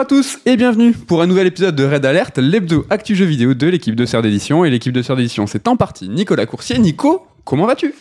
Bonjour à tous et bienvenue pour un nouvel épisode de Red Alert, l'hebdo actu jeu vidéo de l'équipe de Sœur d'édition. Et l'équipe de Sœur d'édition, c'est en partie Nicolas Coursier. Nico, comment vas-tu?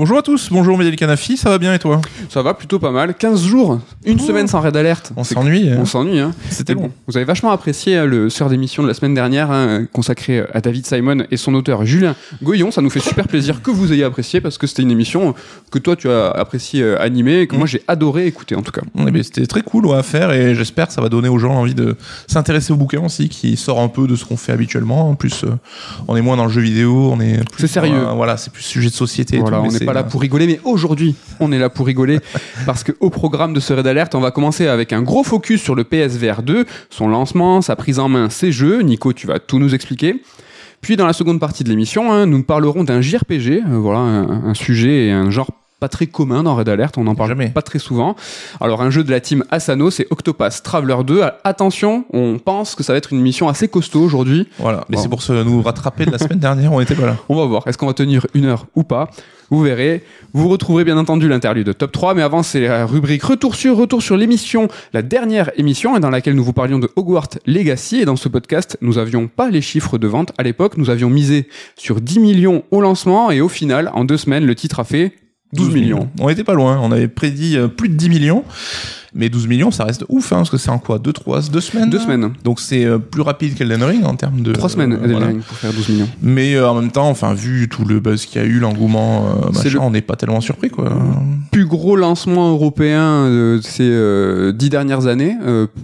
Bonjour à tous, bonjour Médel Canafi, ça va bien et toi Ça va plutôt pas mal. 15 jours, une semaine sans Red Alert. On s'ennuie. On s'ennuie, hein. C'était Mais bon. Vous avez vachement apprécié euh, le sœur d'émission de la semaine dernière, hein, consacré à David Simon et son auteur Julien Goyon. Ça nous fait super plaisir que vous ayez apprécié parce que c'était une émission que toi tu as apprécié euh, animer et que moi j'ai adoré écouter en tout cas. Eh bien, C'était très cool ouais, à faire et j'espère que ça va donner aux gens envie de s'intéresser au bouquin aussi, qui sort un peu de ce qu'on fait habituellement. En plus, euh, on est moins dans le jeu vidéo, on est plus C'est sérieux. voilà, c'est plus sujet de société. et tout, pas là pour rigoler, mais aujourd'hui, on est là pour rigoler parce que au programme de ce raid alerte, on va commencer avec un gros focus sur le PSVR 2, son lancement, sa prise en main, ses jeux. Nico, tu vas tout nous expliquer. Puis dans la seconde partie de l'émission, hein, nous parlerons d'un JRPG, euh, voilà, un, un sujet et un genre pas très commun dans Red Alert, on n'en parle Jamais. pas très souvent. Alors un jeu de la team Asano, c'est Octopath Traveler 2. Attention, on pense que ça va être une mission assez costaud aujourd'hui. Voilà, mais Bon. c'est pour se nous rattraper de la semaine dernière, on était pas là. On va voir, est-ce qu'on va tenir une heure ou pas? Vous verrez. Vous retrouverez bien entendu l'interlude de top 3, mais avant c'est la rubrique Retour sur Retour sur l'émission, la dernière émission dans laquelle nous vous parlions de Hogwarts Legacy. Et dans ce podcast, nous avions pas les chiffres de vente à l'époque, nous avions misé sur 10 millions au lancement, et au final, en deux semaines, le titre a fait 12 millions. On était pas loin, on avait prédit euh, plus de 10 millions. Mais 12 millions, ça reste ouf, hein, parce que c'est en quoi 2 trois, deux semaines Deux là semaines. Donc c'est euh, plus rapide qu'Elden Ring en termes de. Trois semaines, euh, Elden voilà. Ring, pour faire 12 millions. Mais euh, en même temps, enfin, vu tout le buzz qu'il y a eu, l'engouement, euh, machin, le- on n'est pas tellement surpris, quoi. plus gros lancement européen de ces euh, dix dernières années.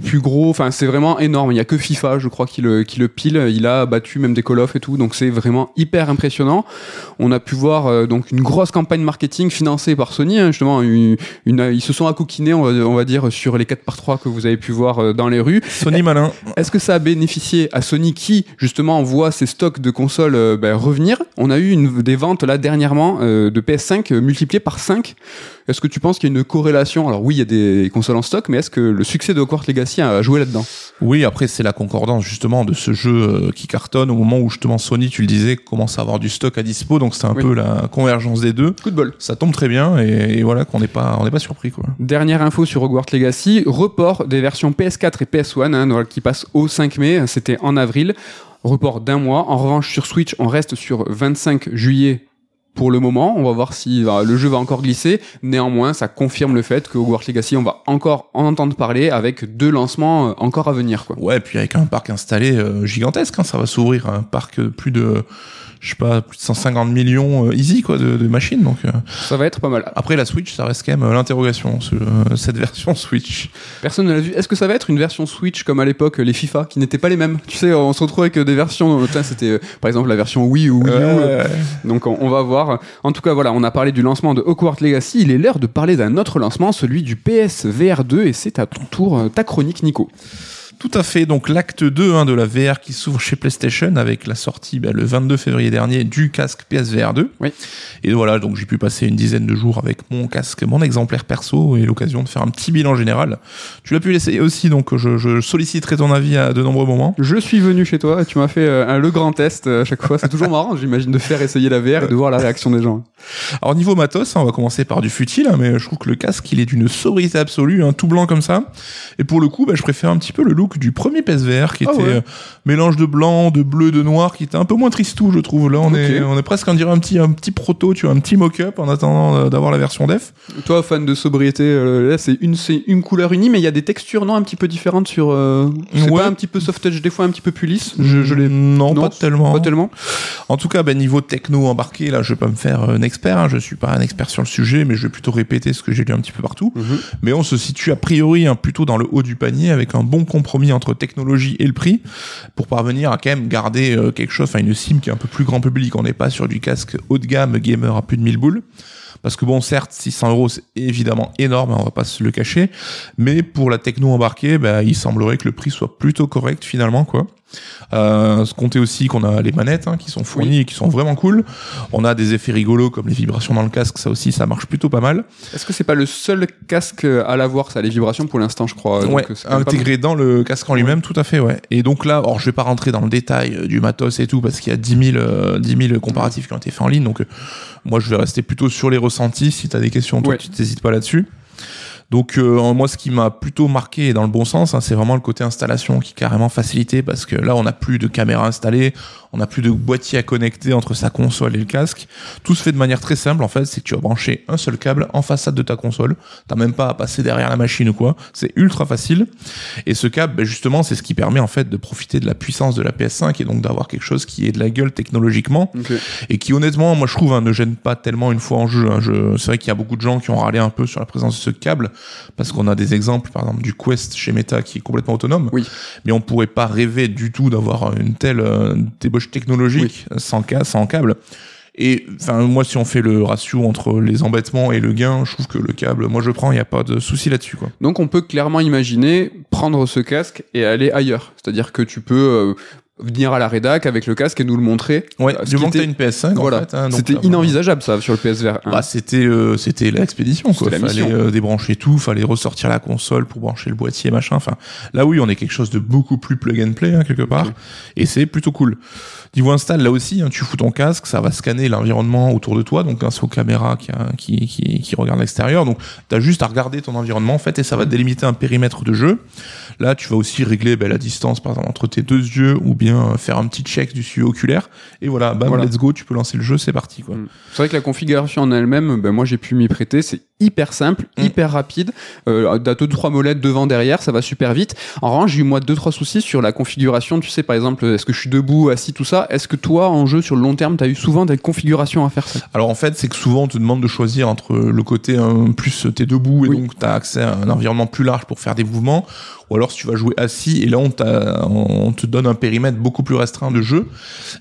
Plus gros, enfin c'est vraiment énorme. Il y a que FIFA, je crois, qui le, qui le pile. Il a battu même des Call of et tout, donc c'est vraiment hyper impressionnant. On a pu voir donc une grosse campagne marketing financée par Sony, hein, justement. Une, une- ils se sont accoquinés, on va, on va dire, sur les 4 par 3 que vous avez pu voir euh, dans les rues. Sony malin. Est-ce que ça a bénéficié à Sony qui justement voit ses stocks de consoles euh, ben, revenir? On a eu une, des ventes là dernièrement euh, de PS5 euh, multipliées par 5. Est-ce que tu penses qu'il y a une corrélation? Alors oui, il y a des consoles en stock, mais est-ce que le succès de Hogwarts Legacy a joué là-dedans? Oui, après, c'est la concordance, justement, de ce jeu qui cartonne au moment où, justement, Sony, tu le disais, commence à avoir du stock à dispo. Donc, c'est un Oui. peu la convergence des deux. Coup de bol. Ça tombe très bien et, et voilà qu'on n'est pas, on n'est pas surpris, quoi. Dernière info sur Hogwarts Legacy, report des versions PS4 et PS1 hein, qui passent au 5 mai, c'était en avril, report d'un mois. En revanche sur Switch, on reste sur 25 juillet pour le moment. On va voir si euh, le jeu va encore glisser. Néanmoins, ça confirme le fait que Hogwarts Legacy, on va encore en entendre parler avec deux lancements euh, encore à venir. Ouais, puis avec un parc installé euh, gigantesque, hein, ça va s'ouvrir un parc de plus de, je sais pas, plus de 150 millions euh, easy, quoi, de, de machines. Donc, euh, Ça va être pas mal. après, la Switch, ça reste quand même euh, l'interrogation, ce- cette version Switch. Personne ne l'a vu. Est-ce que ça va être une version Switch comme à l'époque les FIFA qui n'étaient pas les mêmes? Tu sais, on se retrouve avec des versions. C'était par exemple la version Wii ou Wii U. euh. Donc on, on va voir. En tout cas, voilà, on a parlé du lancement de Hogwarts Legacy. Il est l'heure de parler d'un autre lancement, celui du PS VR 2, et c'est à ton tour ta chronique, Nico. Tout à fait. Donc l'acte 2 hein, de la VR qui s'ouvre chez PlayStation avec la sortie bah, le 22 février dernier du casque PSVR 2. Oui. Et voilà, donc j'ai pu passer une dizaine de jours avec mon casque, mon exemplaire perso et l'occasion de faire un petit bilan général. Tu l'as pu l'essayer aussi, donc je, je solliciterai ton avis à de nombreux moments. Je suis venu chez toi, tu m'as fait euh, un le grand test euh, à chaque fois. C'est toujours marrant, j'imagine, de faire essayer la VR et de voir la réaction des gens. Alors niveau matos, hein, on va commencer par du futile, hein, mais je trouve que le casque il est d'une sobriété absolue, hein, tout blanc comme ça. Et pour le coup, bah, je préfère un petit peu le look du premier PSVR qui Ah était ouais. euh, mélange de blanc, de bleu, de noir, qui était un peu moins tristou, je trouve. Là, on est on est presque on dirait un petit un petit proto, tu vois, un petit mock-up en attendant d'avoir la version def. Toi, fan de sobriété, euh, là c'est une, c'est une couleur unie, mais il y a des textures non un petit peu différentes sur. euh, c'est Ouais. pas un petit peu soft touch, des fois un petit peu plus lisse. Je, je l'ai non, non, pas tellement. pas tellement. En tout cas, ben, niveau techno embarqué, là, je vais pas me faire euh, un expert. Hein, je suis pas un expert sur le sujet, mais je vais plutôt répéter ce que j'ai lu un petit peu partout. Mhm. Mais on se situe a priori hein, plutôt dans le haut du panier, avec un bon compromis entre technologie et le prix, pour parvenir à quand même garder euh, quelque chose, enfin une sim qui est un peu plus grand public. On n'est pas sur du casque haut de gamme gamer à plus de 1000 boules. Parce que bon, certes, 600 euros, c'est évidemment énorme, hein, on va pas se le cacher. Mais pour la techno embarquée, bah, il semblerait que le prix soit plutôt correct finalement, quoi. Euh, se compter aussi qu'on a les manettes hein, qui sont fournies et qui sont vraiment cool. On a des effets rigolos comme les vibrations dans le casque, ça aussi, ça marche plutôt pas mal. Est-ce que c'est pas le seul casque à l'avoir, ça, les vibrations pour l'instant, je crois. ouais, euh, intégré dans le casque en lui-même, tout à fait, ouais. Et donc là, alors je vais pas rentrer dans le détail euh, du matos et tout, parce qu'il y a 10 000, euh, 10 000 comparatifs qui ont été faits en ligne, donc euh, moi je vais rester plutôt sur les ressentis. Si tu as des questions, toi, Ouais. tu t'hésites pas là-dessus. Donc euh, moi, ce qui m'a plutôt marqué dans le bon sens, hein, c'est vraiment le côté installation qui est carrément facilité parce que là, on n'a plus de caméra installée, on n'a plus de boîtier à connecter entre sa console et le casque. Tout se fait de manière très simple en fait, c'est que tu vas brancher un seul câble en façade de ta console. T'as même pas à passer derrière la machine ou quoi. C'est ultra facile. Et ce câble, ben, justement, c'est ce qui permet en fait de profiter de la puissance de la PS5 et donc d'avoir quelque chose qui est de la gueule technologiquement et qui honnêtement, moi je trouve, hein, ne gêne pas tellement une fois en jeu. Hein. Je... C'est vrai qu'il y a beaucoup de gens qui ont râlé un peu sur la présence de ce câble parce qu'on a des exemples, par exemple, du Quest chez Meta qui est complètement autonome. Oui. Mais on pourrait pas rêver du tout d'avoir une telle euh, débauche technologique sans, ca- sans câble. Et enfin, moi, si on fait le ratio entre les embêtements et le gain, je trouve que le câble, moi, je prends, il n'y a pas de souci là-dessus, quoi. Donc on peut clairement imaginer prendre ce casque et aller ailleurs. C'est-à-dire que tu peux euh, venir à la rédac avec le casque et nous le montrer. Ouais, Euh, du moment que t'as une PS5, voilà. en fait. hein, C'était inenvisageable ça sur le PSVR 1. Bah, c'était euh, c'était l'expédition quoi. La Fallait euh, débrancher tout, fallait ressortir la console pour brancher le boîtier machin. Enfin, là oui, on est quelque chose de beaucoup plus plug and play hein, quelque part, et c'est plutôt cool. Niveau install, là aussi, hein, tu fous ton casque, ça va scanner l'environnement autour de toi, donc grâce aux caméras qui, a- qui, qui, qui regardent l'extérieur. Donc, t'as juste à regarder ton environnement en fait, et ça va te délimiter un périmètre de jeu. Là, tu vas aussi régler ben, la distance, par exemple, entre tes deux yeux, ou bien euh, faire un petit check du suivi oculaire. Et voilà, bam, Voilà. let's go, tu peux lancer le jeu, c'est parti quoi. Mm. C'est vrai que la configuration en elle-même, ben moi j'ai pu m'y prêter, c'est hyper simple, Mm. hyper rapide. Euh, t'as deux trois molettes devant derrière, ça va super vite. En revanche, j'ai eu moi deux trois soucis sur la configuration. Tu sais par exemple, est-ce que je suis debout, assis, tout ça? Est-ce que toi en jeu sur le long terme, t'as eu souvent des configurations à faire ça? Alors en fait, c'est que souvent on te demande de choisir entre le côté un plus t'es debout et Oui. donc t'as accès à un environnement plus large pour faire des mouvements, ou alors si tu vas jouer assis et là on, te donne un périmètre beaucoup plus restreint de jeu.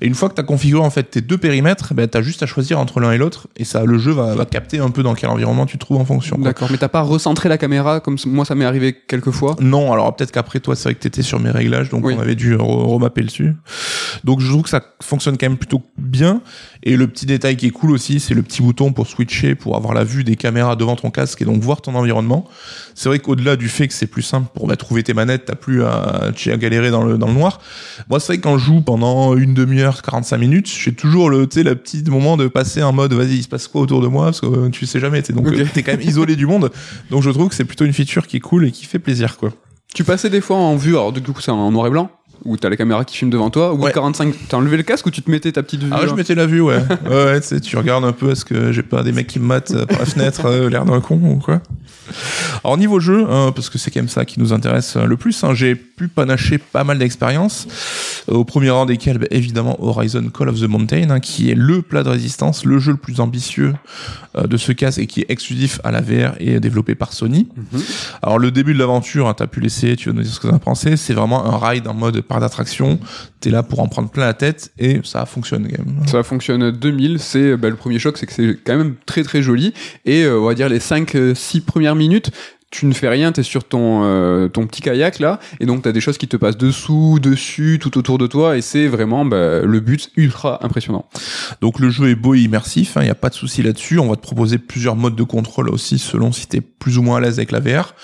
Et une fois que t'as configuré en fait tes deux périmètres, ben t'as juste à choisir entre l'un et l'autre et ça le jeu va, va capter un peu dans quel environnement tu te trouves en fonction. D'accord, mais t'as pas recentré la caméra comme moi ça m'est arrivé quelques fois. Non, alors peut-être qu'après toi, c'est vrai que t'étais sur mes réglages, donc Oui. on avait dû re- remapper dessus. Donc je trouve que ça fonctionne quand même plutôt bien. Et le petit détail qui est cool aussi, c'est le petit bouton pour switcher, pour avoir la vue des caméras devant ton casque et donc voir ton environnement. C'est vrai qu'au-delà du fait que c'est plus simple pour bah, trouver tes manettes, t'as plus à, galérer dans le, dans le noir. Moi, c'est vrai que quand je joue pendant une demi-heure, 45 minutes, j'ai toujours le, tu sais, le petit moment de passer en mode, vas-y, il se passe quoi autour de moi, parce que euh, tu sais jamais, tu donc euh, t'es quand même isolé du monde. Donc je trouve que c'est plutôt une feature qui est cool et qui fait plaisir, quoi. Tu passais des fois en vue, alors du coup c'est en noir et blanc, où t'as la caméra qui filme devant toi, ou Ouais. 45, t'as enlevé le casque ou tu te mettais ta petite vue Ah ouais, je mettais la vue, ouais. ouais, ouais, tu regardes un peu, est-ce que j'ai pas des mecs qui me matent euh, par la fenêtre, euh, l'air d'un con ou quoi? Alors niveau jeu, hein, parce que c'est quand même ça qui nous intéresse euh, le plus, hein, j'ai pu panacher pas mal d'expériences, au premier rang desquelles, bah, évidemment, Horizon Call of the Mountain, hein, qui est le plat de résistance, le jeu le plus ambitieux euh, de ce casque et qui est exclusif à la VR et développé par Sony. Mhm. Alors le début de l'aventure, t'as pu l'essayer, tu vas nous dire ce que t'en as pensé, c'est vraiment un ride en mode parc d'attraction, t'es là pour en prendre plein la tête et ça fonctionne quand même. Ça fonctionne 2000, c'est bah, le premier choc, c'est que c'est quand même très très joli. Et euh, on va dire les 5-6 premières minutes, tu ne fais rien, tu es sur ton, euh, ton petit kayak là, et donc tu as des choses qui te passent dessous, dessus, tout autour de toi, et c'est vraiment bah, le but ultra impressionnant. Donc le jeu est beau et immersif, il n'y a pas de souci là-dessus. On va te proposer plusieurs modes de contrôle aussi selon si tu es plus ou moins à l'aise avec la VR.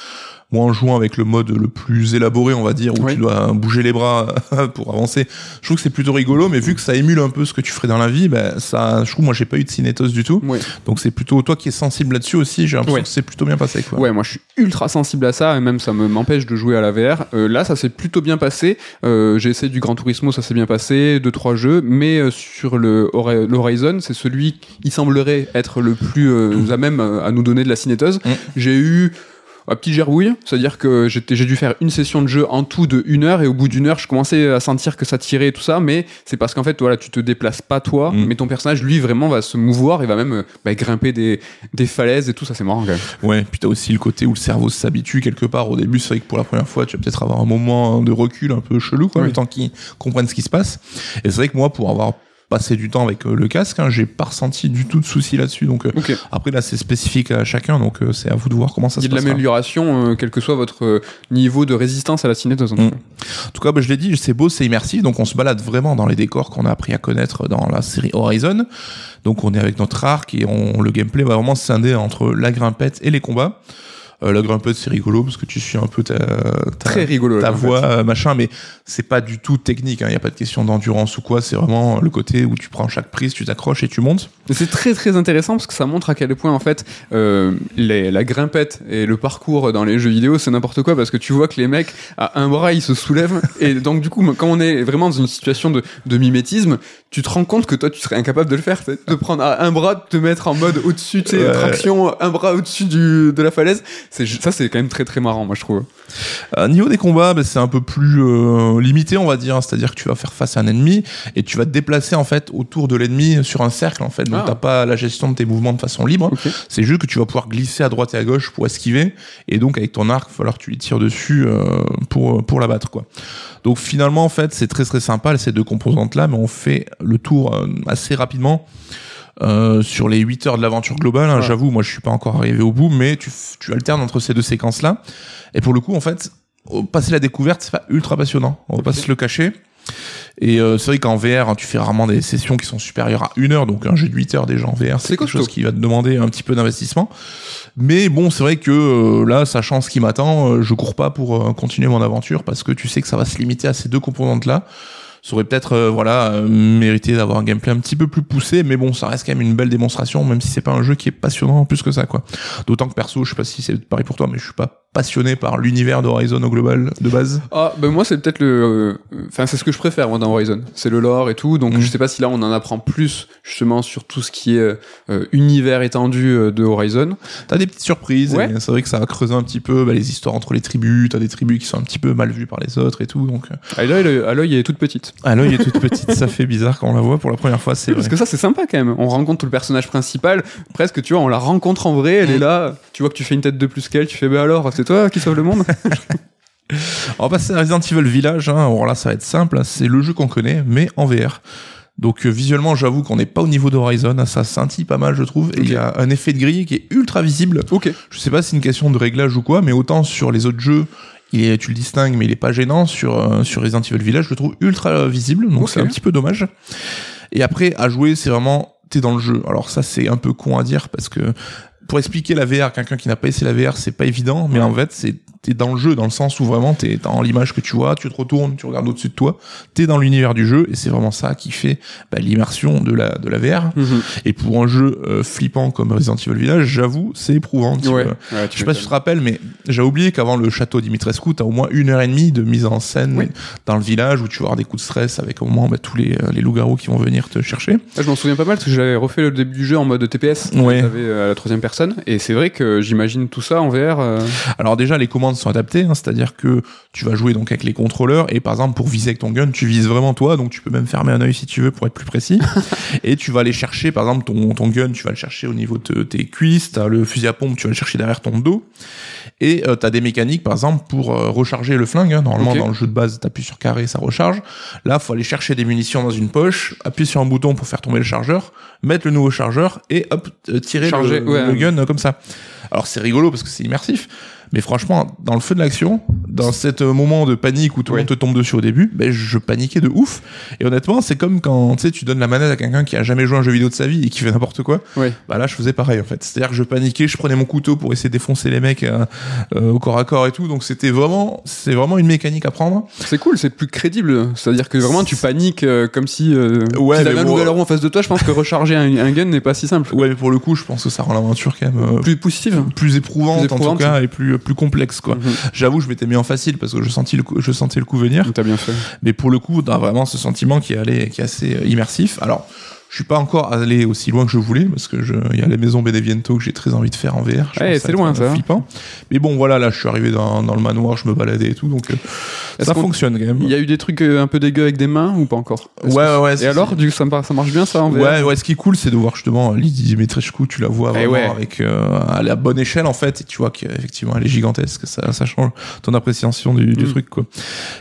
Moi, en jouant avec le mode le plus élaboré, on va dire, où Oui. tu dois bouger les bras pour avancer, je trouve que c'est plutôt rigolo, mais vu que ça émule un peu ce que tu ferais dans la vie, ben, ça, je trouve, moi, j'ai pas eu de cinétose du tout. Ouais. Donc c'est plutôt toi qui es sensible là-dessus aussi, j'ai l'impression que c'est plutôt bien passé, quoi. Ouais, moi je suis ultra sensible à ça, et même ça me m'empêche de jouer à la VR. Euh, là, ça s'est plutôt bien passé. Euh, J'ai essayé du Gran Turismo, ça s'est bien passé, deux trois jeux, mais euh, sur le Hori- l'Horizon, c'est celui qui semblerait être le plus euh, à même euh, à nous donner de la cinétose. Mm. J'ai eu un petit gerbouille, c'est-à-dire que j'ai dû faire une session de jeu en tout de une heure et au bout d'une heure, je commençais à sentir que ça tirait et tout ça, mais c'est parce qu'en fait, voilà, tu te déplaces pas toi, Mm. mais ton personnage, lui, vraiment va se mouvoir et va même euh, bah, grimper des, des falaises et tout ça, c'est marrant quand même. Ouais, puis t'as aussi le côté où le cerveau s'habitue quelque part. Au début, c'est vrai que pour la première fois, tu vas peut-être avoir un moment de recul un peu chelou, quoi, Oui. le temps qu'ils comprennent ce qui se passe. Et c'est vrai que moi, pour avoir passé du temps avec euh, le casque, hein, j'ai pas ressenti du tout de soucis là-dessus. Donc euh, après là, c'est spécifique à chacun, donc euh, c'est à vous de voir comment ça Il y se a de passe. l'amélioration, quel que soit votre niveau de résistance à la cinétose. en tout Mm. cas. En tout cas, bah, je l'ai dit, c'est beau, c'est immersif, donc on se balade vraiment dans les décors qu'on a appris à connaître dans la série Horizon. Donc on est avec notre arc et on, le gameplay va vraiment se scinder entre la grimpette et les combats. Euh, la grimpette c'est rigolo parce que tu suis un peu ta, ta, Très rigolo. ta voix euh, machin, mais c'est pas du tout technique. Il n'y a pas de question d'endurance ou quoi. C'est vraiment le côté où tu prends chaque prise, tu t'accroches et tu montes. C'est très très intéressant parce que ça montre à quel point en fait euh, les- la grimpette et le parcours dans les jeux vidéo c'est n'importe quoi parce que tu vois que les mecs à un bras ils se soulèvent et donc du coup quand on est vraiment dans une situation de, de mimétisme tu te rends compte que toi tu serais incapable de le faire de prendre à un bras de te mettre en mode au-dessus tu sais traction un bras au-dessus du de la falaise ça c'est quand même très très marrant moi je trouve Euh, niveau des combats, bah, c'est un peu plus euh, limité, on va dire. C'est-à-dire que tu vas faire face à un ennemi et tu vas te déplacer en fait autour de l'ennemi sur un cercle en fait. Donc Ah. t'as pas la gestion de tes mouvements de façon libre. C'est juste que tu vas pouvoir glisser à droite et à gauche pour esquiver et donc avec ton arc, il va falloir que tu lui tires dessus euh, pour pour l'abattre quoi. Donc finalement en fait c'est très très sympa ces deux composantes là, mais on fait le tour euh, assez rapidement. Euh, sur les 8 heures de l'aventure globale, hein, Ouais. j'avoue, moi je suis pas encore arrivé au bout, mais tu, tu alternes entre ces deux séquences-là. Et pour le coup, en fait, passer la découverte, c'est pas ultra passionnant. On va pas se le cacher. Et euh, c'est vrai qu'en VR, hein, tu fais rarement des sessions qui sont supérieures à une heure, donc un jeu de 8 heures déjà en VR, C'est quelque chose qui va te demander un petit peu d'investissement. Mais bon, c'est vrai que euh, là, sachant ce qui m'attend, euh, je cours pas pour euh, continuer mon aventure parce que tu sais que ça va se limiter à ces deux composantes-là. Ça aurait peut-être euh, voilà euh, mérité d'avoir un gameplay un petit peu plus poussé, mais bon, ça reste quand même une belle démonstration, même si c'est pas un jeu qui est passionnant plus que ça, quoi. D'autant que perso, je sais pas si c'est pareil pour toi, mais je suis pas passionné par l'univers d'Horizon au global de base? Ah, ben moi, c'est peut-être le. euh, Enfin, c'est ce que je préfère, moi, dans Horizon. C'est le lore et tout. Donc, Mhm. je sais pas si là, on en apprend plus, justement, sur tout ce qui est euh, euh, univers étendu de Horizon. T'as des petites surprises, Ouais. c'est vrai que ça va creuser un petit peu bah, les histoires entre les tribus, t'as des tribus qui sont un petit peu mal vues par les autres et tout, donc le- à l'œil, elle est toute petite. à l'œil est toute petite, ça fait bizarre quand on la voit pour la première fois, c'est Parce que ça, c'est sympa quand même. On rencontre le personnage principal. Presque, tu vois, on la rencontre en vrai. Elle Mhm. est là. Tu vois que tu fais une tête de plus qu'elle. Tu fais, bah alors, c'est toi qui sauve le monde? On va passer à Resident Evil Village, hein. alors là ça va être simple, hein. c'est le jeu qu'on connaît, mais en VR. Donc euh, visuellement, j'avoue qu'on n'est pas au niveau d'Horizon, hein. ça scintille pas mal, je trouve. Et il y a un effet de grille qui est ultra visible. Ok. Je sais pas si c'est une question de réglage ou quoi, mais autant sur les autres jeux, il est, tu le distingues, mais il est pas gênant. Sur, euh, sur Resident Evil Village, je le trouve ultra visible, donc c'est un petit peu dommage. Et après, à jouer, c'est vraiment, t'es dans le jeu. Alors ça, c'est un peu con à dire parce que pour expliquer la VR, quelqu'un qui n'a pas essayé la VR, c'est pas évident, mais en fait, c'est t'es dans le jeu, dans le sens où vraiment t'es dans l'image que tu vois, tu te retournes, tu regardes au-dessus de toi, t'es dans l'univers du jeu, et c'est vraiment ça qui fait bah, l'immersion de la, de la VR. Mhm. Et pour un jeu euh, flippant comme Resident Evil Village, j'avoue, c'est éprouvant. Ouais. Ouais, Je sais pas si tu te rappelles, mais j'ai oublié qu'avant le château Dimitrescu, t'as au moins une heure et demie de mise en scène Oui. dans le village où tu vas avoir des coups de stress avec au moins bah, tous les, euh, les loups-garous qui vont venir te chercher. Ah, je m'en souviens pas mal parce que j'avais refait le début du jeu en mode TPS. Ouais. J'avais euh, à la troisième personne. Et c'est vrai que j'imagine tout ça en VR. euh, Alors déjà, les commandes sont adaptées, hein, c'est-à-dire que tu vas jouer donc avec les contrôleurs et par exemple pour viser avec ton gun, tu vises vraiment toi, donc tu peux même fermer un œil si tu veux pour être plus précis. et tu vas aller chercher, par exemple ton, ton gun, tu vas le chercher au niveau de tes cuisses, t'as le fusil à pompe, tu vas le chercher derrière ton dos. Et euh, t'as des mécaniques, par exemple, pour euh, recharger le flingue. hein. Normalement, dans le jeu de base, t'appuies sur carré, ça recharge. Là, faut aller chercher des munitions dans une poche, appuyer sur un bouton pour faire tomber le chargeur, mettre le nouveau chargeur et hop, euh, tirer Charger, le, ouais. le gun comme ça. Alors c'est rigolo parce que c'est immersif. Mais franchement, dans le feu de l'action, dans cet euh, moment de panique où tout le monde te tombe dessus au début, ben je paniquais de ouf. Et honnêtement, c'est comme quand tu sais, tu donnes la manette à quelqu'un qui a jamais joué à un jeu vidéo de sa vie et qui fait n'importe quoi. Ouais. Bah là, je faisais pareil en fait. C'est-à-dire que je paniquais, je prenais mon couteau pour essayer de défoncer les mecs euh, euh, au corps à corps et tout. Donc c'était vraiment, c'est vraiment une mécanique à prendre. C'est cool, c'est plus crédible. C'est-à-dire que vraiment tu paniques euh, comme si euh, Ouais, si t'avais mais un bon, en face de toi. Je pense que recharger un, un gun n'est pas si simple. Ouais, mais pour le coup, je pense que ça rend l'aventure quand même euh, Plus positive. plus éprouvante, Plus en éprouvante. tout cas et plus plus complexe quoi. Mhm. J'avoue, je m'étais mis en facile parce que je sentis le coup, je sentais le coup venir. T'as bien fait. Mais pour le coup, t'as vraiment ce sentiment qui est allé, qui est assez immersif. Alors, je suis pas encore allé aussi loin que je voulais parce que il y a les maisons Beneviento que j'ai très envie de faire en VR. Ouais, c'est loin, ça. euh, Flippant. Mais bon, voilà, là, je suis arrivé dans, dans le manoir, je me baladais et tout, donc euh, ça fonctionne quand même. Il y a eu des trucs euh, un peu dégueux avec des mains ou pas encore? Ouais, que- ouais. Et alors, du coup, ça, ça marche bien ça en VR Ouais, ouais, ce qui est cool, c'est de voir justement Lydie Dimitrescu, tu la vois Eh vraiment ouais. avec euh, à la bonne échelle en fait, et tu vois qu'effectivement elle est gigantesque, ça, ça change ton appréciation du, du Mm. truc quoi.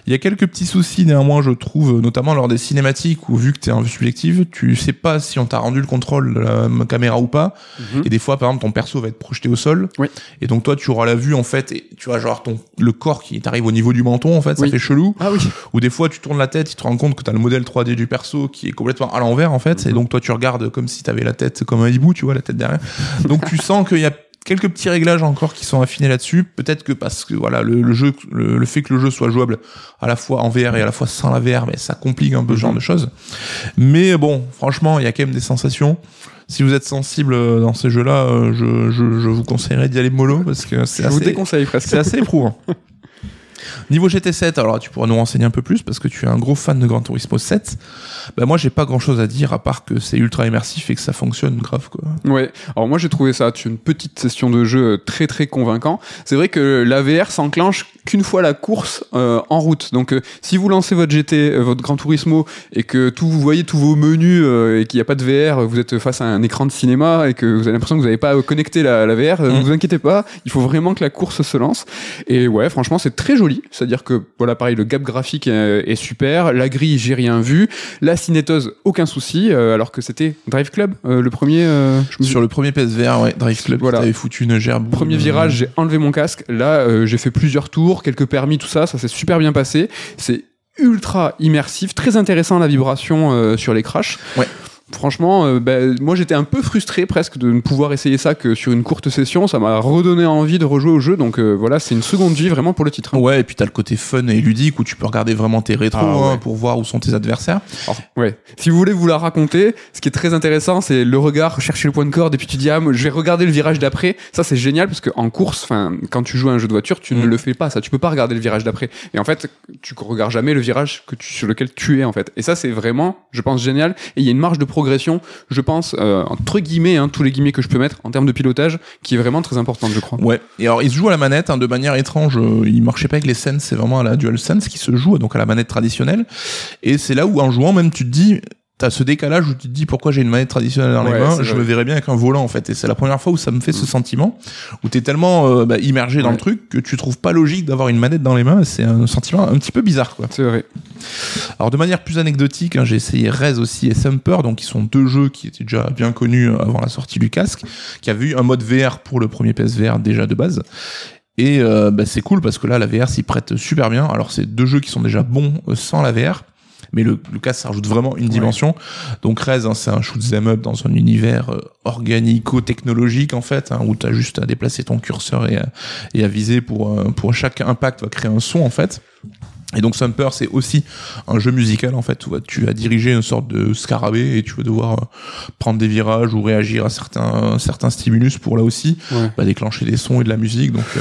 Il y a quelques petits soucis néanmoins, je trouve, notamment lors des cinématiques où vu que t'es en vue subjective, tu sais pas si on t'a rendu le contrôle de la caméra ou pas, Mhm. et des fois par exemple ton perso va être projeté au sol, Oui. et donc toi tu auras la vue en fait, et tu vois genre ton le corps qui t'arrive au niveau du menton en fait, ça fait chelou. Ah oui. Ou des fois, tu tournes la tête, tu te rends compte que t'as le modèle 3D du perso qui est complètement à l'envers, en fait. Mhm. Et donc, toi, tu regardes comme si t'avais la tête comme un hibou, tu vois, la tête derrière. donc, tu sens qu'il y a quelques petits réglages encore qui sont affinés là-dessus. Peut-être que parce que voilà le, le jeu, le, le fait que le jeu soit jouable à la fois en VR et à la fois sans la VR, mais ça complique un peu ce genre Mhm. de choses. Mais bon, franchement, il y a quand même des sensations. Si vous êtes sensible euh, dans ces jeux-là, euh, je, je, je vous conseillerais d'y aller mollo parce que c'est assez, déconseille presque. c'est assez éprouvant. Niveau GT7, alors tu pourras nous renseigner un peu plus parce que tu es un gros fan de Gran Turismo 7. Bah moi j'ai pas grand chose à dire à part que c'est ultra immersif et que ça fonctionne grave quoi. Ouais. Alors moi j'ai trouvé ça une petite session de jeu très très convaincant. C'est vrai que la VR s'enclenche qu'une fois la course euh, en route. Donc euh, si vous lancez votre GT, euh, votre Gran Turismo et que tout vous voyez tous vos menus euh, et qu'il n'y a pas de VR, vous êtes face à un écran de cinéma et que vous avez l'impression que vous n'avez pas connecté la, la VR, euh, ne vous inquiétez pas, il faut vraiment que la course se lance. Et ouais, franchement c'est très joli. C'est-à-dire que voilà pareil, le gap graphique est, est super, la grille j'ai rien vu, la cinéteuse aucun souci, euh, alors que c'était Drive Club euh, le premier. euh, je me Sur le premier PSVR, ouais, Drive Club, Voilà. t'avais foutu une gerbe. Premier virage, j'ai enlevé mon casque. Là, euh, j'ai fait plusieurs tours, quelques permis, tout ça. Ça s'est super bien passé. C'est ultra immersif, très intéressant la vibration euh, sur les crashs. Ouais. Franchement, euh, ben, moi j'étais un peu frustré presque de ne pouvoir essayer ça que sur une courte session. Ça m'a redonné envie de rejouer au jeu. Donc euh, voilà, c'est une seconde vie vraiment pour le titre. Ouais, et puis t'as le côté fun et ludique où tu peux regarder vraiment tes rétros Ah, ouais. hein, pour voir où sont tes adversaires. Alors, ouais. Si vous voulez vous la raconter, ce qui est très intéressant, c'est le regard, chercher le point de corde, et puis tu dis, ah, moi, je vais regarder le virage d'après. Ça, c'est génial parce qu'en course, enfin, quand tu joues à un jeu de voiture, tu ne Mm. le fais pas. Ça, tu peux pas regarder le virage d'après. Et en fait, tu regardes jamais le virage que tu, sur lequel tu es, en fait. Et ça, c'est vraiment, je pense, génial. Et il y a une marge de progression, je pense, euh, entre guillemets, hein, tous les guillemets que je peux mettre en termes de pilotage, qui est vraiment très importante, je crois. Ouais. Et alors, il se joue à la manette hein, de manière étrange. euh, Il marchait pas avec les Sense, c'est vraiment à la DualSense qui se joue, donc à la manette traditionnelle. Et c'est là où, en jouant, même, tu te dis, t'as ce décalage où tu te dis pourquoi j'ai une manette traditionnelle dans Ouais, les mains, je vrai. me verrais bien avec un volant en fait. Et c'est la première fois où ça me fait ce sentiment, où t'es tellement euh, bah, immergé dans le truc que tu trouves pas logique d'avoir une manette dans les mains. C'est un sentiment un petit peu bizarre quoi. C'est vrai. Alors de manière plus anecdotique, hein, j'ai essayé Rez aussi et Thumper, donc qui sont deux jeux qui étaient déjà bien connus euh, avant la sortie du casque, qui avaient eu un mode VR pour le premier PSVR déjà de base. Et euh, bah, c'est cool parce que là la VR s'y prête super bien. Alors c'est deux jeux qui sont déjà bons sans la VR. Mais le, le ça rajoute vraiment une dimension. Donc Rez, hein, c'est un shoot 'em up dans un univers euh, organico-technologique en fait, hein, où tu as juste à déplacer ton curseur et à, et à viser pour, euh, pour chaque impact va créer un son en fait. Et donc Thumper, c'est aussi un jeu musical en fait. Tu vas, tu vas diriger une sorte de scarabée et tu vas devoir euh, prendre des virages ou réagir à certains, certains stimulus pour là aussi Ouais. bah, déclencher des sons et de la musique. Donc euh,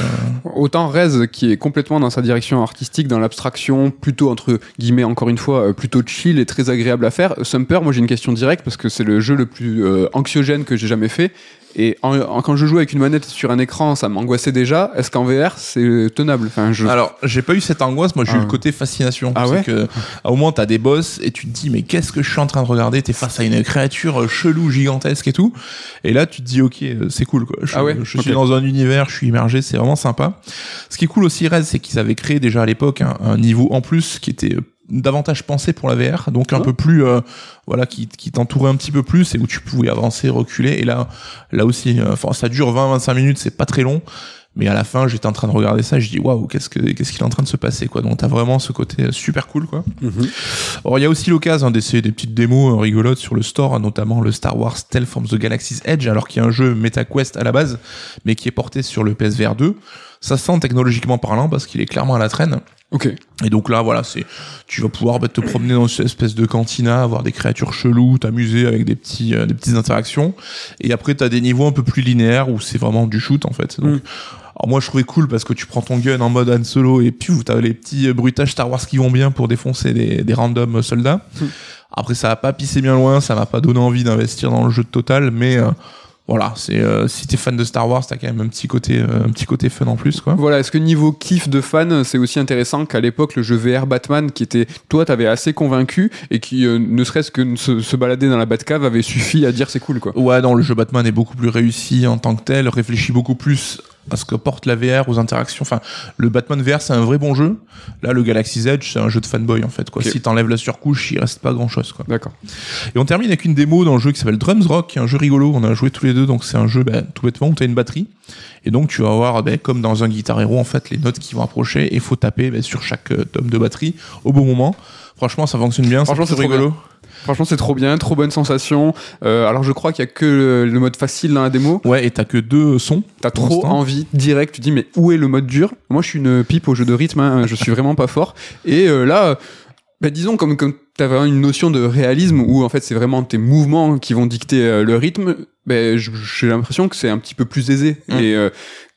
Autant Rez qui est complètement dans sa direction artistique, dans l'abstraction, plutôt entre guillemets encore une fois, euh, plutôt chill et très agréable à faire. Sumper, moi j'ai une question directe parce que c'est le jeu le plus euh, anxiogène que j'ai jamais fait. Et en- en- quand je joue avec une manette sur un écran, ça m'angoissait déjà. Est-ce qu'en VR c'est tenable? Enfin, je... alors j'ai pas eu cette angoisse. Moi j'ai eu Ah. le côté fascination. Ah ouais que à un moment t'as des boss et tu te dis mais qu'est-ce que je suis en train de regarder? T'es face à une créature euh, chelou, gigantesque et tout. Et là tu te dis ok euh, c'est cool quoi. Je, Ah ouais je Ok. suis dans un univers, je suis immergé, c'est vraiment sympa. Ce qui est cool aussi Rez, c'est qu'ils avaient créé déjà à l'époque un, un niveau en plus qui était euh, davantage pensé pour la VR, donc un Ah. peu plus euh, voilà qui, qui t'entourait un petit peu plus et où tu pouvais avancer, reculer. Et là là aussi, euh, enfin ça dure 20-25 minutes, c'est pas très long. Mais à la fin, j'étais en train de regarder ça, je dis waouh, qu'est-ce que qu'est-ce qu'il est en train de se passer quoi. Donc t'as vraiment ce côté euh, super cool quoi. Alors il y a aussi l'occasion hein, d'essayer des petites démos euh, rigolotes sur le store, hein, notamment le Star Wars Stealth from the Galaxy's Edge, alors qu'il y a un jeu MetaQuest à la base, mais qui est porté sur le PSVR 2. Ça sent technologiquement parlant parce qu'il est clairement à la traîne. Ok. Et donc là, voilà, c'est, tu vas pouvoir bah, te promener dans cette espèce de cantina, avoir des créatures cheloues, t'amuser avec des petits, euh, des petites interactions. Et après, t'as des niveaux un peu plus linéaires où c'est vraiment du shoot en fait. Donc, Mm. Alors moi, je trouvais cool parce que tu prends ton gun en mode Han Solo et puis t'as les petits euh, bruitages Star Wars qui vont bien pour défoncer des, des random soldats. Mm. Après, ça a pas pissé bien loin, ça m'a pas donné envie d'investir dans le jeu total, mais euh, voilà, c'est euh, si t'es fan de Star Wars, t'as quand même un petit côté, euh, un petit côté fun en plus, quoi. Voilà, est-ce que niveau kiff de fan, c'est aussi intéressant qu'à l'époque, le jeu VR Batman, qui était, toi, t'avais assez convaincu et qui, euh, ne serait-ce que se, se balader dans la Batcave, avait suffi à dire c'est cool, quoi. Ouais, non, le jeu Batman est beaucoup plus réussi en tant que tel, réfléchit beaucoup plus à ce que porte la VR, aux interactions. Enfin, le Batman VR, c'est un vrai bon jeu. Là, le Galaxy's Edge, c'est un jeu de fanboy, en fait, quoi. Ok. Si t'enlèves la surcouche, il reste pas grand chose, quoi. D'accord. Et on termine avec une démo dans le jeu qui s'appelle Drums Rock, qui est un jeu rigolo. On a joué tous les deux, donc c'est un jeu, ben, tout bêtement, où t'as une batterie. Et donc, tu vas avoir, ben, comme dans un Guitar Hero, en fait, les notes qui vont approcher et il faut taper ben, sur chaque euh, tome de batterie au bon moment. Franchement, ça fonctionne bien. Franchement, c'est rigolo. Franchement, c'est trop bien, trop bonne sensation. Euh, alors, je crois qu'il y a que le, le mode facile dans la démo. Ouais, et t'as que deux sons. T'as trop envie, direct, tu dis mais où est le mode dur? Moi je suis une pipe au jeu de rythme, hein, je suis vraiment pas fort. Et euh, là, bah, disons comme, comme t'as vraiment une notion de réalisme où en fait c'est vraiment tes mouvements qui vont dicter euh, le rythme, ben j'ai l'impression que c'est un petit peu plus aisé Mm. et euh,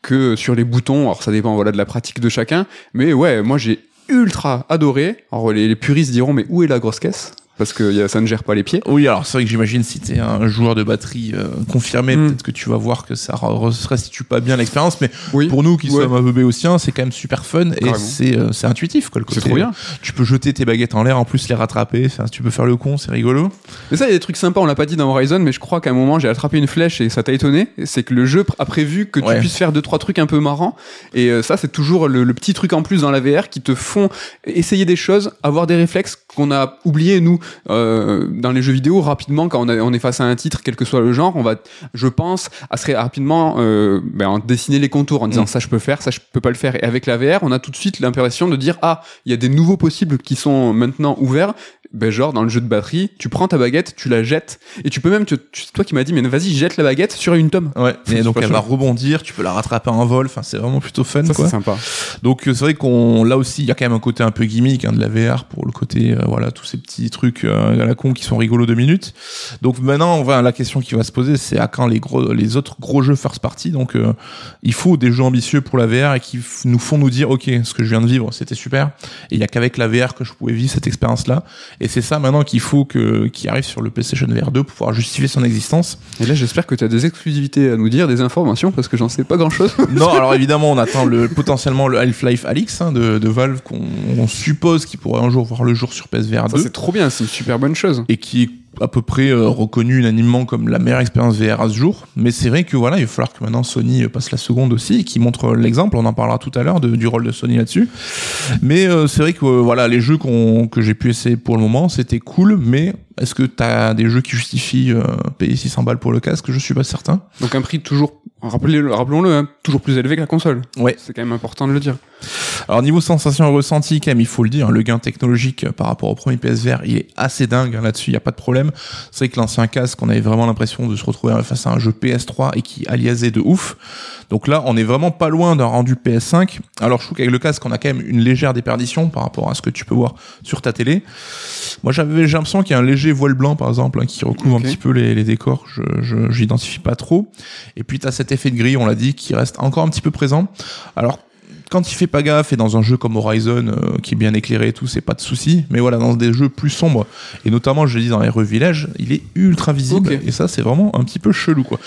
que sur les boutons, alors ça dépend voilà de la pratique de chacun, mais ouais, moi j'ai ultra adoré. Alors les, les puristes diront mais où est la grosse caisse? Parce que y a- ça ne gère pas les pieds. Oui, alors c'est vrai que j'imagine si t'es un joueur de batterie euh, confirmé, Mm. peut-être que tu vas voir que ça re- restitue pas bien l'expérience, mais Oui. pour nous qui Ouais. sommes un peu béotiens, c'est quand même super fun et c'est euh, intuitif C'est trop bien. Tu peux jeter tes baguettes en l'air, en plus les rattraper, tu peux faire le con, c'est rigolo. Mais ça, il y a des trucs sympas, on l'a pas dit dans Horizon, mais je crois qu'à un moment, j'ai attrapé une flèche et ça t'a étonné. C'est que le jeu a prévu que tu puisses faire deux, trois trucs un peu marrants. Et euh, ça, c'est toujours le, le petit truc en plus dans la VR qui te font essayer des choses, avoir des réflexes qu'on a oubliés, nous, euh, dans les jeux vidéo, rapidement, quand on, a- on est face à un titre, quel que soit le genre, on va, je pense, assez rapidement euh, ben, en dessiner les contours en disant Mm. ça, je peux faire, ça, je peux pas le faire. Et avec la VR, on a tout de suite l'impression de dire, ah, il y a des nouveaux possibles qui sont maintenant ouverts ben genre dans le jeu de batterie, tu prends ta baguette, tu la jettes et tu peux même tu- tu- c'est toi qui m'as dit mais vas-y jette la baguette sur une tome. Ouais, et donc elle va rebondir, tu peux la rattraper en vol, enfin c'est vraiment plutôt fun Ça quoi. c'est sympa. Donc euh, c'est vrai qu'on là aussi il y a quand même un côté un peu gimmick hein, de la VR pour le côté euh, voilà tous ces petits trucs euh, à la con qui sont rigolos deux minutes. Donc maintenant on va la question qui va se poser c'est à quand les gros les autres gros jeux first party. Donc euh, il faut des jeux ambitieux pour la VR et qui nous font nous dire ok ce que je viens de vivre c'était super et il y a qu'avec la VR que je pouvais vivre cette expérience là et c'est ça maintenant qu'il faut que qui arrive sur le PlayStation VR 2 pour pouvoir justifier son existence. Et là j'espère que tu as des exclusivités à nous dire, des informations parce que j'en sais pas grand chose. Non, alors évidemment, on attend le, potentiellement le Half-Life Alix hein, de, de Valve qu'on on suppose qu'il pourrait un jour voir le jour sur PSVR Ça 2 c'est trop bien, super bonne chose. et qui à peu près euh, reconnu unanimement comme la meilleure expérience VR à ce jour. Mais c'est vrai que voilà, il va falloir que maintenant Sony euh, passe la seconde aussi et qui montre l'exemple. On en parlera tout à l'heure du rôle de Sony là-dessus. Mais euh, c'est vrai que euh, voilà, les jeux qu'on que j'ai pu essayer pour le moment, c'était cool. Mais est-ce que t'as des jeux qui justifient payer 600 balles pour le casque? Je suis pas certain. Donc un prix toujours rappelons-le hein, toujours plus élevé que la console. Ouais. C'est quand même important de le dire. Alors niveau sensation et ressenti, quand même, il faut le dire, hein, le gain technologique par rapport au premier PSVR, il est assez dingue hein, là-dessus, il y a pas de problème. C'est vrai que l'ancien casque, on avait vraiment l'impression de se retrouver face à un jeu PS3 et qui aliasait de ouf. Donc là, on est vraiment pas loin d'un rendu PS5. Alors je trouve qu'avec le casque, on a quand même une légère déperdition par rapport à ce que tu peux voir sur ta télé. Moi, j'avais j'ai l'impression qu'il y a un léger voile blanc, par exemple, hein, qui recouvre un petit peu les, les décors. Je je- j'identifie pas trop. Et puis t'as cet effet de grille, on l'a dit, qui reste encore un petit peu présent. Alors quand il fait pas gaffe et dans un jeu comme Horizon euh, qui est bien éclairé et tout, c'est pas de souci. Mais voilà, dans des jeux plus sombres et notamment, je l'ai dit dans les Village, il est ultra visible et ça, c'est vraiment un petit peu chelou quoi.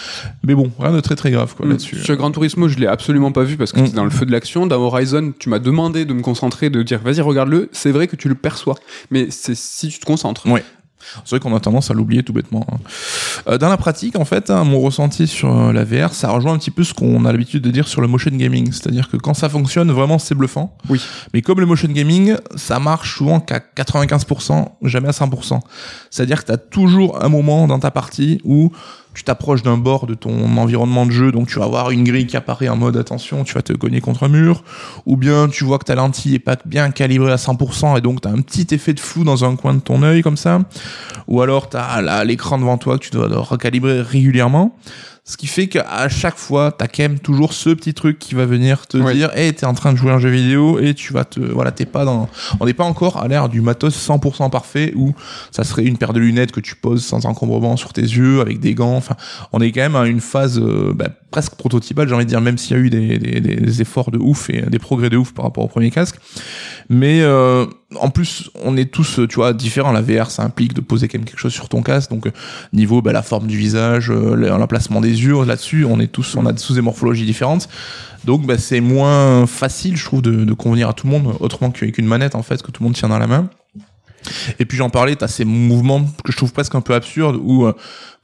Mais bon, rien de très très grave quoi là-dessus. Sur Gran Turismo, je l'ai absolument pas vu parce que Mm. c'était dans le feu de l'action. Dans Horizon, tu m'as demandé de me concentrer, de dire vas-y regarde-le. C'est vrai que tu le perçois, mais c'est si tu te concentres. Ouais. C'est vrai qu'on a tendance à l'oublier tout bêtement. hein. Euh, dans la pratique, en fait, hein, mon ressenti sur euh, la VR, ça rejoint un petit peu ce qu'on a l'habitude de dire sur le motion gaming. C'est-à-dire que quand ça fonctionne, vraiment, c'est bluffant. Oui. Mais comme le motion gaming, ça marche souvent qu'à 95%, jamais à 100%. C'est-à-dire que tu as toujours un moment dans ta partie où tu t'approches d'un bord de ton environnement de jeu, donc tu vas avoir une grille qui apparaît en mode attention, tu vas te cogner contre un mur, ou bien tu vois que ta lentille est pas bien calibrée à 100% et donc tu as un petit effet de flou dans un coin de ton œil comme ça, ou alors tu as l'écran devant toi que tu dois recalibrer régulièrement. Ce qui fait qu'à chaque fois, t'as quand même toujours ce petit truc qui va venir te Ouais. dire, hey, t'es en train de jouer un jeu vidéo et tu vas te, voilà, t'es pas dans, on n'est pas encore à l'ère du matos 100% parfait où ça serait une paire de lunettes que tu poses sans encombrement sur tes yeux avec des gants. Enfin, on est quand même à une phase euh, bah, presque prototypale, j'ai envie de dire, même s'il y a eu des, des, des efforts de ouf et des progrès de ouf par rapport au premier casque. Mais euh, en plus, on est tous, tu vois, différents. La VR, ça implique de poser quand même quelque chose sur ton casque. Donc, euh, niveau bah, la forme du visage, euh, le- l'emplacement des yeux, là-dessus, on est tous, on a sous des morphologies différentes. Donc, bah, c'est moins facile, je trouve, de, de convenir à tout le monde, autrement qu'avec une manette, en fait, que tout le monde tient dans la main. Et puis j'en parlais, t'as ces mouvements que je trouve presque un peu absurdes où euh,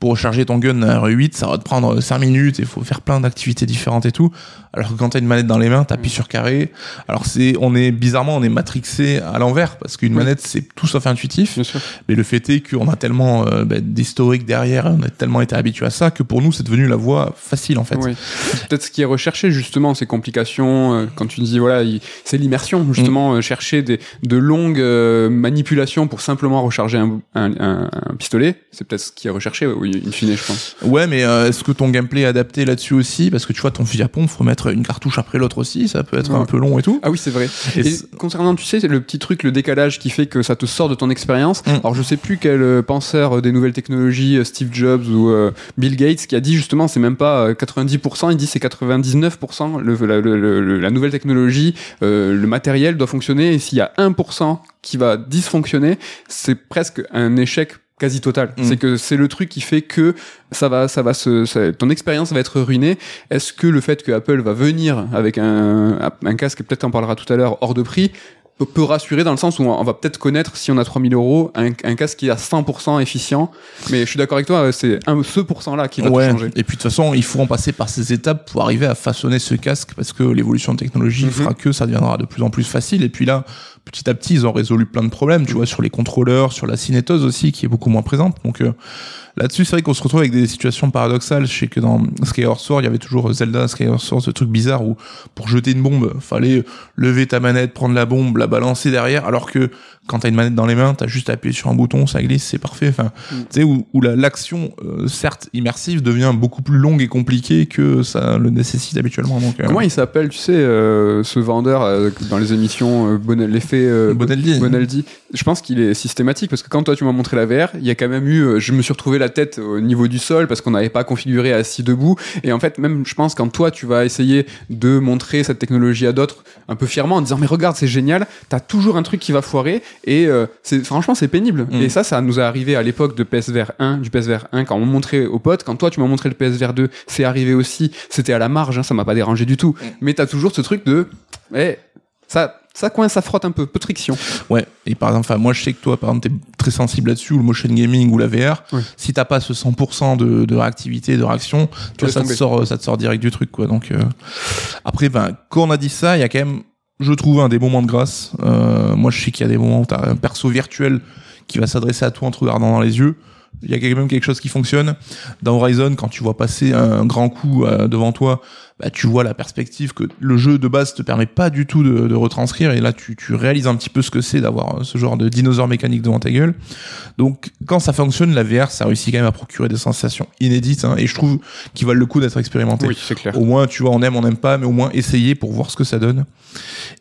pour recharger ton gun à R8, ça va te prendre 5 minutes et il faut faire plein d'activités différentes et tout. Alors que quand t'as une manette dans les mains, t'appuies sur carré. Alors c'est, on est bizarrement, on est matrixé à l'envers parce qu'une Oui. manette c'est tout sauf intuitif. Mais le fait est qu'on a tellement euh, bah, d'historique derrière, on a tellement été habitué à ça que pour nous c'est devenu la voie facile en fait. Oui. C'est Peut-être ce qui est recherché justement, ces complications. euh, quand tu dis voilà, il- c'est l'immersion justement, euh, chercher des, de longues euh, manipulations pour simplement recharger un, un, un, un pistolet, c'est peut-être ce qui est recherché, oui, in fine, je pense. Ouais, mais euh, est-ce que ton gameplay est adapté là-dessus aussi? Parce que tu vois, ton fusil à pompe, faut mettre une cartouche après l'autre aussi, ça peut être Ouais. un peu long et tout. Ah oui, c'est vrai. Et concernant, tu sais, c'est le petit truc, le décalage qui fait que ça te sort de ton expérience. Mm. Alors, je sais plus quel euh, penseur euh, des nouvelles technologies, euh, Steve Jobs ou euh, Bill Gates, qui a dit justement, c'est même pas euh, 90%, il dit c'est 99%. Le, la, le- le- la nouvelle technologie, euh, le matériel doit fonctionner. Et s'il y a 1% qui va dysfonctionner, c'est presque un échec quasi total. Mm. C'est que c'est le truc qui fait que ça va, ça va se, ça- ton expérience va être ruinée. Est-ce que le fait que Apple va venir avec un, un casque, peut-être on parlera tout à l'heure, hors de prix, peut- rassurer dans le sens où on va peut-être connaître si on a 3000 euros un, un casque qui est à 100% efficient. Mais je suis d'accord avec toi, c'est ce pourcent là qui va ouais. tout changer. Et puis de toute façon, il faut en passer par ces étapes pour arriver à façonner ce casque parce que l'évolution de technologie Mhm. fera que ça deviendra de plus en plus facile. Et puis là, petit à petit, ils ont résolu plein de problèmes, tu vois, sur les contrôleurs, sur la cinétose aussi, qui est beaucoup moins présente. Donc euh, là-dessus, c'est vrai qu'on se retrouve avec des situations paradoxales. Je sais que dans Skyward Sword, il y avait toujours Zelda, Skyward Sword, ce truc bizarre où pour jeter une bombe, fallait lever ta manette, prendre la bombe, la balancer derrière, alors que quand t'as une manette dans les mains, t'as juste à appuyer sur un bouton, ça glisse, c'est parfait. Enfin, Mm. tu sais, où, où la- l'action, euh, certes immersive, devient beaucoup plus longue et compliquée que ça le nécessite habituellement. Donc, euh, Comment il s'appelle, tu sais, euh, ce vendeur euh, dans les émissions, euh, Bonel- euh, Bonaldi. Bonaldi Je pense qu'il est systématique parce que quand toi tu m'as montré la VR, il y a quand même eu, euh, je me suis retrouvé la tête au niveau du sol parce qu'on n'avait pas configuré assis debout. Et en fait, même je pense quand toi tu vas essayer de montrer cette technologie à d'autres un peu fièrement en disant mais regarde c'est génial, t'as toujours un truc qui va foirer et euh, c'est franchement c'est pénible. Mm. Et ça, ça nous est arrivé à l'époque de PSVR 1, du PSVR 1 quand on montrait aux potes. Quand toi tu m'as montré le PSVR 2, c'est arrivé aussi. C'était à la marge, hein, ça m'a pas dérangé du tout. Mais t'as toujours ce truc de, eh, ça, ça coince, ça frotte un peu, peu de friction. Ouais. Et par exemple, moi, je sais que toi, par exemple, t'es très sensible là-dessus, ou le motion gaming ou la VR. Si t'as pas ce 100% de, de réactivité, de réaction, tu vois, ça te sort, ça te sort direct du truc, quoi. Donc, euh, après, ben, quand on a dit ça, il y a quand même, je trouve, un des moments de grâce. Euh, moi, je sais qu'il y a des moments où t'as un perso virtuel qui va s'adresser à toi en te regardant dans les yeux. Il y a quand même quelque chose qui fonctionne. Dans Horizon, quand tu vois passer un grand coup euh, devant toi, bah, tu vois la perspective que le jeu de base te permet pas du tout de, de retranscrire. Et là, tu, tu réalises un petit peu ce que c'est d'avoir euh, ce genre de dinosaure mécanique devant ta gueule. Donc, quand ça fonctionne, la VR, ça réussit quand même à procurer des sensations inédites. hein, et je trouve qu'ils valent le coup d'être expérimentés. c'est clair. Au moins, tu vois, on aime, on n'aime pas, mais au moins essayer pour voir ce que ça donne.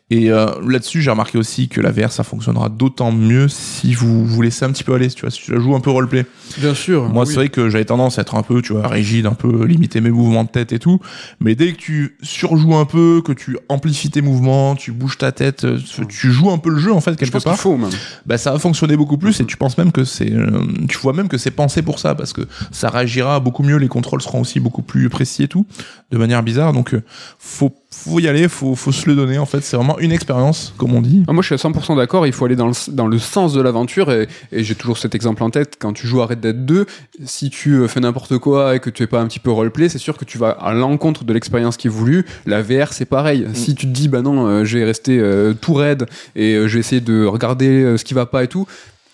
Et euh, là-dessus, j'ai remarqué aussi que la VR, ça fonctionnera d'autant mieux si vous vous laissez un petit peu aller, tu vois, si tu la joues un peu roleplay. Bien sûr. Moi, oui. c'est vrai que j'avais tendance à être un peu, tu vois, rigide, un peu limiter mes mouvements de tête et tout. Mais dès que tu surjoues un peu, que tu amplifies tes mouvements, tu bouges ta tête, euh, tu joues un peu le jeu en fait je quelque pense part, faut même. bah ça va fonctionner beaucoup plus et tu penses même que c'est, euh, tu vois même que c'est pensé pour ça parce que ça réagira beaucoup mieux, les contrôles seront aussi beaucoup plus précis et tout, de manière bizarre. Donc euh, faut faut y aller, faut faut se le donner en fait. C'est vraiment une expérience, comme on dit. Ah, moi, je suis à 100% d'accord. Il faut aller dans le, dans le sens de l'aventure. Et, et j'ai toujours cet exemple en tête. Quand tu joues à Red Dead 2, si tu fais n'importe quoi et que tu es pas un petit peu roleplay, c'est sûr que tu vas à l'encontre de l'expérience qui est voulue. La VR, c'est pareil. Si tu te dis, bah non, euh, je vais rester euh, tout raide et euh, je vais essayer de regarder euh, ce qui va pas et tout.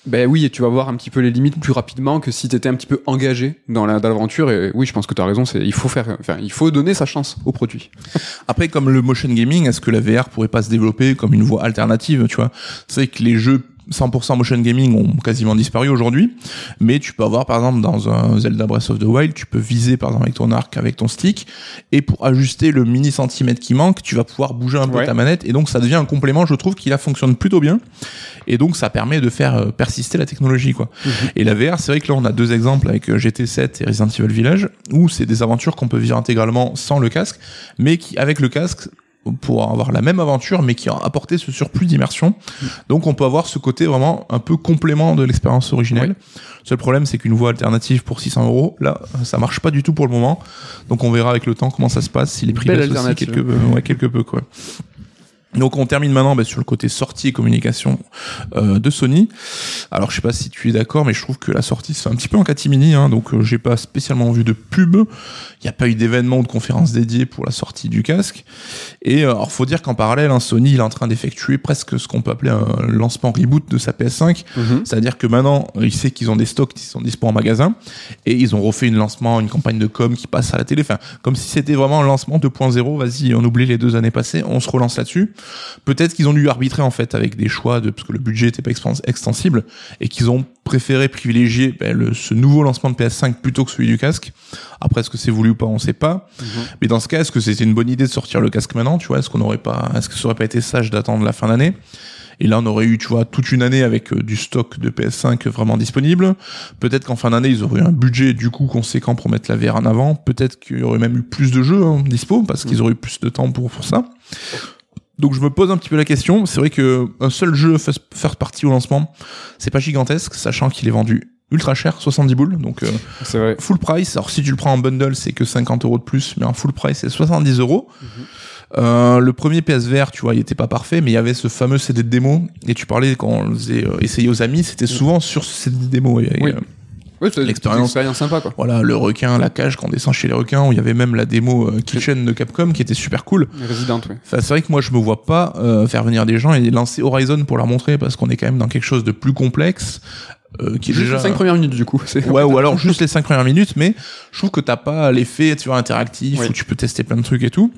Ben oui, et tu vas voir un petit peu les limites plus rapidement que si tu étais un petit peu engagé dans la- dans l'aventure. Et oui, je pense que tu as raison. C'est il faut faire, enfin, il faut donner sa chance au produit. Après, comme le motion gaming, est-ce que la VR pourrait pas se développer comme une voie alternative, tu vois? C'est que les jeux 100% motion gaming ont quasiment disparu aujourd'hui, mais tu peux avoir par exemple dans un Zelda Breath of the Wild, tu peux viser par exemple avec ton arc, avec ton stick, et pour ajuster le mini centimètre qui manque, tu vas pouvoir bouger un peu Ouais. ta manette, et donc ça devient un complément, je trouve, qui là fonctionne plutôt bien, et donc ça permet de faire euh, persister la technologie, quoi. Et la VR, c'est vrai que là on a deux exemples avec euh, GT7 et Resident Evil Village, où c'est des aventures qu'on peut vivre intégralement sans le casque, mais qui avec le casque pour avoir la même aventure mais qui a apporté ce surplus d'immersion. Donc on peut avoir ce côté vraiment un peu complément de l'expérience originelle. Le seul problème c'est qu'une voie alternative pour 600 euros, là ça marche pas du tout pour le moment. Donc on verra avec le temps comment ça se passe, si les prix baissent aussi quelque peu, ouais, quelque peu quoi. Donc on termine maintenant bah, sur le côté sortie et communication euh, de Sony. Alors je sais pas si tu es d'accord, mais je trouve que la sortie fait un petit peu en catimini, hein, donc euh, j'ai pas spécialement vu de pub. Il n'y a pas eu d'événement ou de conférence dédiée pour la sortie du casque. Et euh, alors faut dire qu'en parallèle, hein, Sony il est en train d'effectuer presque ce qu'on peut appeler un lancement reboot de sa PS5. C'est-à-dire que maintenant, il sait qu'ils ont des stocks qui sont dispo en magasin et ils ont refait une lancement, une campagne de com qui passe à la télé. Enfin, comme si c'était vraiment un lancement 2.0. Vas-y, on oublie les deux années passées, on se relance là-dessus. Peut-être qu'ils ont dû arbitrer en fait avec des choix de parce que le budget était pas extensible et qu'ils ont préféré privilégier ben, le, ce nouveau lancement de PS5 plutôt que celui du casque. Après, est-ce que c'est voulu ou pas, on sait pas. Mais dans ce cas, est-ce que c'était une bonne idée de sortir le casque maintenant Tu vois, est-ce qu'on aurait pas, est-ce que ça aurait pas été sage d'attendre la fin d'année? Et là, on aurait eu, tu vois, toute une année avec euh, du stock de PS5 vraiment disponible. Peut-être qu'en fin d'année, ils auraient eu un budget du coup conséquent pour mettre la VR en avant. Peut-être qu'il y aurait même eu plus de jeux hein, dispo parce qu'ils auraient eu plus de temps pour, pour ça. Donc je me pose un petit peu la question. C'est vrai que un seul jeu first first party au lancement, c'est pas gigantesque, sachant qu'il est vendu ultra cher, 70 boules. Donc euh, vrai. full price. Alors si tu le prends en bundle, c'est que 50 euros de plus, mais en full price, c'est 70 euros. Euh, le premier PSVR, tu vois, il était pas parfait, mais il y avait ce fameux CD de démo. Et tu parlais quand on le faisait euh, essayer aux amis, c'était souvent sur ce CD de démo. Oui. euh, Oui, c'est une expérience sympa, quoi. voilà, le requin, la cage, quand on descend chez les requins, où il y avait même la démo euh, Kitchen de Capcom qui était super cool. Resident, oui. Enfin, c'est vrai que moi, je me vois pas euh, faire venir des gens et lancer Horizon pour leur montrer parce qu'on est quand même dans quelque chose de plus complexe. Euh, qui est Juste déjà les 5 premières minutes, du coup. c'est- Ouais, ou alors juste les cinq premières minutes, mais je trouve que t'as pas l'effet, tu vois, interactif, Oui. où tu peux tester plein de trucs et tout.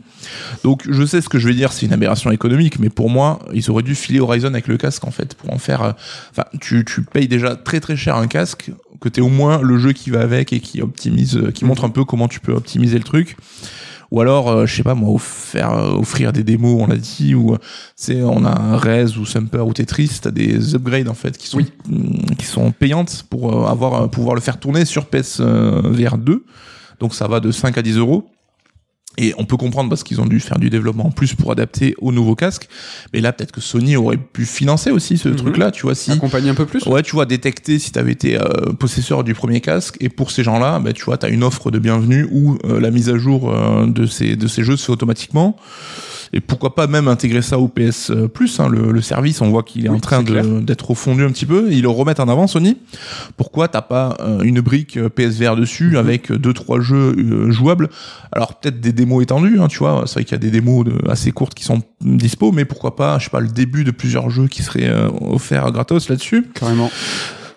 Donc, je sais ce que je vais dire, c'est une aberration économique, mais pour moi, ils auraient dû filer Horizon avec le casque, en fait, pour en faire, euh, enfin, tu, tu payes déjà très très cher un casque, que t'aies au moins le jeu qui va avec et qui optimise, euh, qui montre un peu comment tu peux optimiser le truc. Ou alors, euh, je sais pas moi, offrir, euh, offrir des démos, on l'a dit, ou, euh, c'est, on a un Rez ou Sumper ou Tetris, t'as des upgrades, en fait, qui sont, Oui. mm, qui sont payantes pour avoir, pouvoir le faire tourner sur PS VR 2. Donc ça va de 5 à 10 euros. Et on peut comprendre parce qu'ils ont dû faire du développement en plus pour adapter au nouveau casque. Mais là, peut-être que Sony aurait pu financer aussi ce Mhm. truc-là, tu vois, si, Accompagner un peu plus. Ouais, tu vois, détecter si t'avais été euh, possesseur du premier casque. Et pour ces gens-là, bah, tu vois, t'as une offre de bienvenue où euh, la mise à jour euh, de ces de ces jeux se fait automatiquement. Et pourquoi pas même intégrer ça au PS Plus, hein, le, le service. On voit qu'il est Oui, en train d'être refondu un petit peu. Ils le remettent en avant, Sony. Pourquoi t'as pas euh, une brique euh, PSVR dessus avec euh, deux trois jeux euh, jouables? Alors peut-être des démos étendues, hein, tu vois. C'est vrai qu'il y a des démos de- assez courtes qui sont dispo, mais pourquoi pas, je sais pas, le début de plusieurs jeux qui seraient euh, offerts gratos là-dessus. Carrément.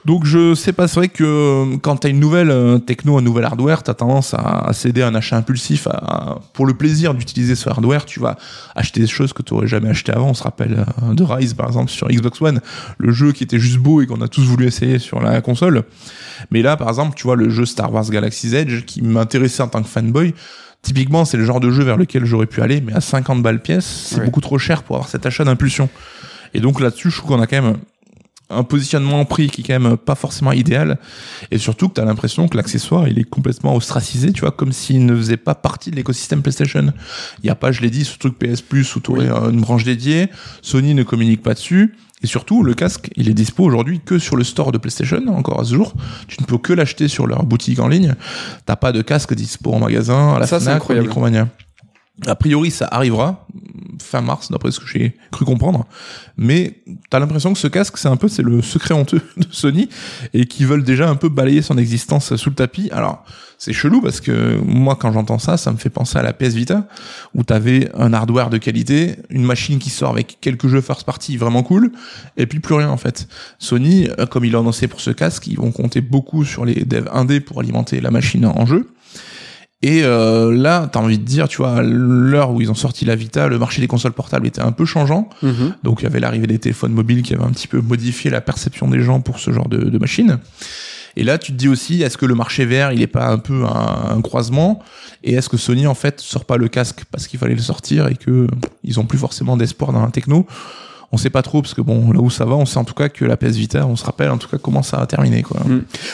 Donc je sais pas, c'est vrai que euh, quand t'as une nouvelle euh, techno, un nouvel hardware, t'as tendance à, céder à un achat impulsif. À, pour le plaisir d'utiliser ce hardware, tu vas acheter des choses que t'aurais jamais acheté avant. On se rappelle euh, de Rise par exemple sur Xbox One, le jeu qui était juste beau et qu'on a tous voulu essayer sur la console. Mais là, par exemple, tu vois le jeu Star Wars Galaxy's Edge qui m'intéressait en tant que fanboy. Typiquement, c'est le genre de jeu vers lequel j'aurais pu aller, mais à 50 balles pièce, c'est Ouais. beaucoup trop cher pour avoir cet achat d'impulsion. Et donc là-dessus, je trouve qu'on a quand même un positionnement en prix qui est quand même pas forcément idéal. Et surtout que tu as l'impression que l'accessoire il est complètement ostracisé tu vois comme s'il ne faisait pas partie de l'écosystème PlayStation. Il y a pas je l'ai dit ce truc PS Plus où tu aurais une branche dédiée. Sony ne communique pas dessus. Et surtout le casque il est dispo aujourd'hui que sur le store de PlayStation encore à ce jour. Tu ne peux que l'acheter sur leur boutique en ligne. T'as pas de casque dispo en magasin à la Ça, Fnac. Micromania a priori, ça arrivera fin mars, d'après ce que j'ai cru comprendre. Mais t'as l'impression que ce casque, c'est un peu, c'est le secret honteux de Sony et qu'ils veulent déjà un peu balayer son existence sous le tapis. Alors, c'est chelou parce que moi, quand j'entends ça, ça me fait penser à la PS Vita où t'avais un hardware de qualité, une machine qui sort avec quelques jeux first party vraiment cool et puis plus rien en fait. Sony, euh, comme il a annoncé pour ce casque, ils vont compter beaucoup sur les devs indés pour alimenter la machine en jeu. Et euh, là, t'as envie de dire, tu vois, à l'heure où ils ont sorti la Vita, le marché des consoles portables était un peu changeant. Mhm. Donc il y avait l'arrivée des téléphones mobiles qui avait un petit peu modifié la perception des gens pour ce genre de, de machine. Et là, tu te dis aussi, est-ce que le marché vert, il est pas un peu un, un croisement? Et est-ce que Sony, en fait, sort pas le casque parce qu'il fallait le sortir et que ils ont plus forcément d'espoir dans la techno? On sait pas trop parce que bon, là où ça va, on sait en tout cas que la PS Vita, on se rappelle en tout cas comment ça a terminé, quoi.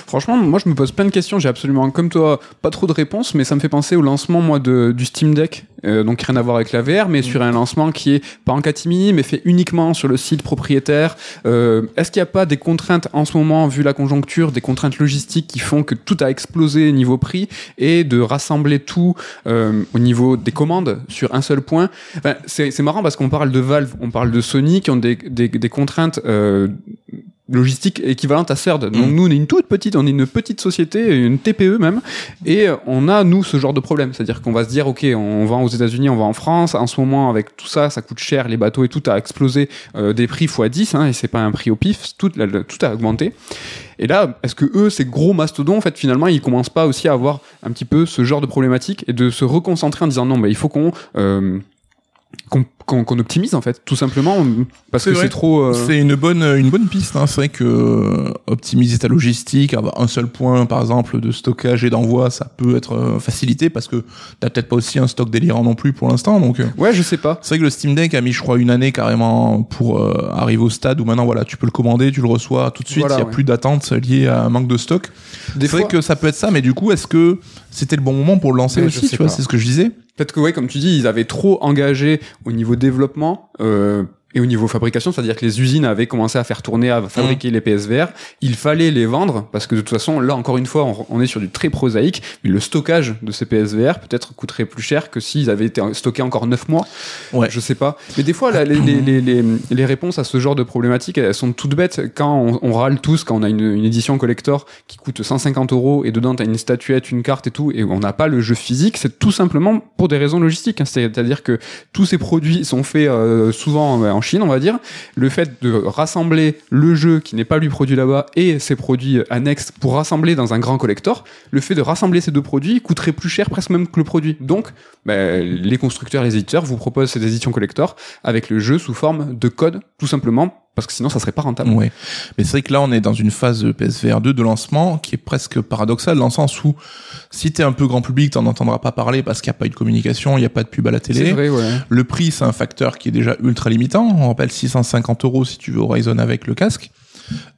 Franchement, moi je me pose plein de questions. J'ai absolument, comme toi, pas trop de réponses, mais ça me fait penser au lancement moi de, du Steam Deck, euh, donc rien à voir avec la VR, mais sur un lancement qui est pas en catimini, mais fait uniquement sur le site propriétaire. Euh, Est-ce qu'il n'y a pas des contraintes en ce moment, vu la conjoncture, des contraintes logistiques qui font que tout a explosé niveau prix et de rassembler tout euh, au niveau des commandes sur un seul point? Enfin, C'est c'est marrant parce qu'on parle de Valve, on parle de Sony qui ont des, des, des contraintes. Euh, logistique équivalente à CERD. Donc Mm. nous, on est une toute petite, on est une petite société, une TPE même, et on a nous ce genre de problème. C'est-à-dire qu'on va se dire, ok, on va aux États-Unis, on va en France. En ce moment, avec tout ça, ça coûte cher, les bateaux et tout a explosé euh, des prix x 10, hein, et c'est pas un prix au pif, tout, la- la- tout a augmenté. Et là, est-ce que eux, ces gros mastodons, en fait, finalement, ils commencent pas aussi à avoir un petit peu ce genre de problématique et de se reconcentrer en disant non, mais il faut qu'on euh, qu'on qu'on qu'on optimise en fait, tout simplement parce que vrai. c'est trop. euh, C'est une bonne une bonne piste. Hein. C'est vrai que euh, optimiser ta logistique, avoir un seul point, par exemple, de stockage et d'envoi, ça peut être euh, facilité parce que t'as peut-être pas aussi un stock délirant non plus pour l'instant. Donc, euh, Ouais, je sais pas. c'est vrai que le Steam Deck a mis, je crois, une année carrément pour euh, arriver au stade où maintenant, voilà, tu peux le commander, tu le reçois tout de suite. Il Voilà, y a ouais. plus d'attente liée à un manque de stock. C'est vrai fois, que ça peut être ça, mais du coup, est-ce que c'était le bon moment pour le lancer Ouais, aussi Tu vois, c'est ce que je disais. Peut-être que ouais, comme tu dis, ils avaient trop engagé au niveau développement. Euh, et au niveau fabrication, c'est-à-dire que les usines avaient commencé à faire tourner, à fabriquer les PSVR. Il fallait les vendre parce que de toute façon, là encore une fois, on, on est sur du très prosaïque. Mais le stockage de ces PSVR peut-être coûterait plus cher que s'ils avaient été stockés encore 9 mois. Ouais. Je sais pas. Mais des fois, là, les, les, les, les, les réponses à ce genre de problématiques, elles sont toutes bêtes. Quand on, on râle tous, quand on a une, une édition collector qui coûte 150 euros et dedans t'as une statuette, une carte et tout, et on n'a pas le jeu physique, c'est tout simplement pour des raisons logistiques. hein. C'est-à-dire que tous ces produits sont faits euh, souvent euh, en Chine, on va dire. Le fait de rassembler le jeu qui n'est pas lui produit là-bas et ses produits annexes pour rassembler dans un grand collector, le fait de rassembler ces deux produits coûterait plus cher presque même que le produit. Donc, ben, les constructeurs, les éditeurs vous proposent ces éditions collector avec le jeu sous forme de code, tout simplement, parce que sinon ça serait pas rentable. Ouais. Mais c'est vrai que là, on est dans une phase PSVR 2 de lancement qui est presque paradoxale dans le sens où si t'es un peu grand public, t'en entendras pas parler parce qu'il n'y a pas eu de communication, il n'y a pas de pub à la C'est télé. vrai, ouais. Le prix, c'est un facteur qui est déjà ultra limitant. On rappelle 650 euros si tu veux Horizon avec le casque.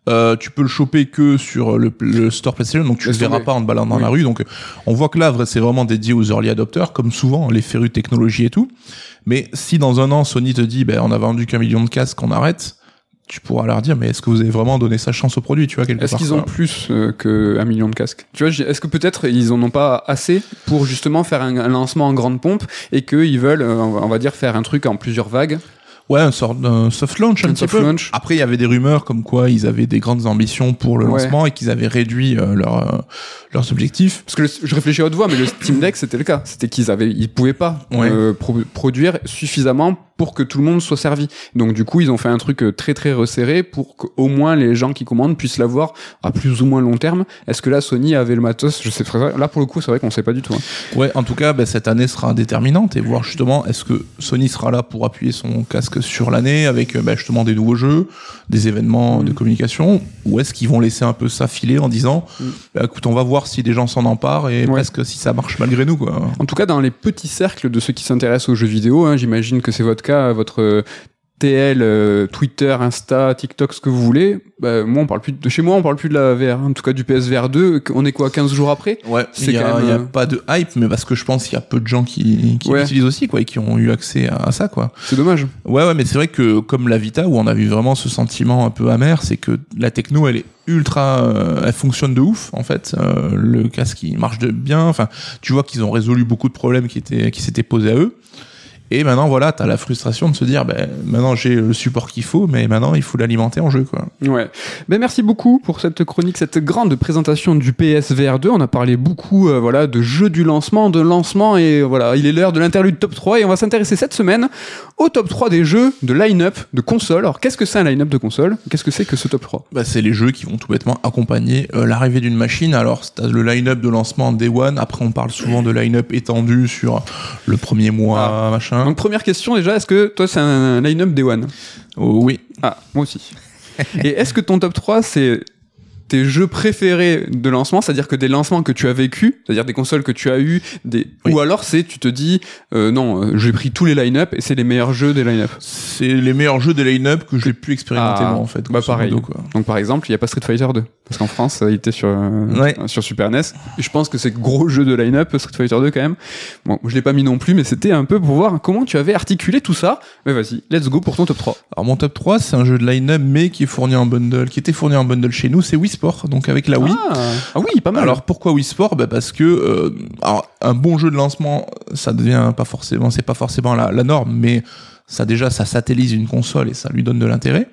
Euh, tu peux le choper que sur le, le store PlayStation, donc tu le Laisse verras pas en te baladant dans Oui. la rue. Donc on voit que là, c'est vraiment dédié aux early adopters, comme souvent les férus de technologie et tout. Mais si dans un an Sony te dit, ben on a vendu qu'un million de casques, on arrête, tu pourras leur dire, mais est-ce que vous avez vraiment donné sa chance au produit, tu vois quelque Est-ce qu'ils ont plus euh, qu'un million de casques? Tu vois, est-ce que peut-être ils en ont pas assez pour justement faire un, un lancement en grande pompe et qu'ils veulent, euh, on va- dire, faire un truc en plusieurs vagues? Ouais, un sort d'un soft launch un, Un petit peu. launch. Après, il y avait des rumeurs comme quoi ils avaient des grandes ambitions pour le Ouais. lancement et qu'ils avaient réduit euh, leur, euh, leurs objectifs. Parce que le- je réfléchis à haute voix, mais le Steam Deck c'était le cas. C'était qu'ils avaient, ils pouvaient pas Ouais. euh, pro- produire suffisamment pour que tout le monde soit servi. Donc du coup, ils ont fait un truc euh, très très resserré pour qu'au moins les gens qui commandent puissent l'avoir à plus ou moins long terme. Est-ce que là Sony avait le matos? Je sais pas. Là pour le coup, c'est vrai qu'on sait pas du tout. hein. Ouais, en tout cas, bah, cette année sera déterminante et voir justement est-ce que Sony sera là pour appuyer son casque sur l'année avec euh, bah, justement des nouveaux jeux, des événements Mm. de communication, ou est-ce qu'ils vont laisser un peu ça filer en disant, Mm. bah, écoute, on va voir si des gens s'en emparent et Ouais. presque si ça marche malgré nous, quoi. En tout cas, dans les petits cercles de ceux qui s'intéressent aux jeux vidéo, hein, j'imagine que c'est votre cas, votre TL, euh, Twitter, Insta, TikTok, ce que vous voulez. Bah, moi, on parle plus de chez moi, on parle plus de la VR. En tout cas, du PSVR 2. On est quoi, 15 jours après? Ouais, C'est il y, même, y a euh, pas de hype, mais parce que je pense qu'il y a peu de gens qui, qui Ouais. l'utilisent aussi, quoi, et qui ont eu accès à, à ça, quoi. C'est dommage. Ouais, ouais, mais c'est vrai que comme la Vita, où on a vu vraiment ce sentiment un peu amer, c'est que la techno, elle est ultra, euh, elle fonctionne de ouf, en fait. Euh, le casque, il marche de bien. Enfin, tu vois qu'ils ont résolu beaucoup de problèmes qui étaient, qui s'étaient posés à eux. Et maintenant, voilà, t'as la frustration de se dire, ben, maintenant j'ai le support qu'il faut, mais maintenant il faut l'alimenter en jeu, quoi. Ouais. Ben merci beaucoup pour cette chronique, cette grande présentation du PSVR 2. On a parlé beaucoup, euh, voilà, de jeux du lancement, de lancement, et euh, voilà, il est l'heure de l'interlude top 3 et on va s'intéresser cette semaine au top 3 des jeux de line-up de console. Alors, qu'est-ce que c'est un line-up de console Qu'est-ce que c'est que ce top 3 Bah, c'est les jeux qui vont tout bêtement accompagner euh, l'arrivée d'une machine. Alors, t'as le line-up de lancement Day One. Après, on parle souvent de line-up étendu sur le premier mois, machin. Donc, première question déjà, est-ce que toi c'est un line-up Day One Oh, oui. Ah, moi aussi. Et est-ce que ton top 3, c'est tes jeux préférés de lancement, c'est-à-dire que des lancements que tu as vécu, c'est-à-dire des consoles que tu as eu, des... Oui. ou alors c'est tu te dis euh, non, euh, j'ai pris tous les line-up et c'est les meilleurs jeux des line-up. C'est les meilleurs jeux des line-up que j'ai pu expérimenter Ah, moi en fait. bah pareil. modo, quoi. Donc par exemple, il y a pas Street Fighter 2 parce qu'en France, a été sur euh, Ouais. sur Super NES. Et je pense que c'est gros jeu de line-up Street Fighter 2 quand même. Bon, je l'ai pas mis non plus, mais c'était un peu pour voir comment tu avais articulé tout ça. Mais vas-y, let's go pour ton top 3. Alors mon top 3, c'est un jeu de line-up mais qui est fourni en bundle, qui était fourni en bundle chez nous, c'est Wii Sport, donc avec la Wii. Ah, ah oui, pas mal. Alors pourquoi Wii Sport? Bah Parce que euh, alors, un bon jeu de lancement, ça devient pas forcément, c'est pas forcément la, la norme, mais ça déjà ça satellise une console et ça lui donne de l'intérêt.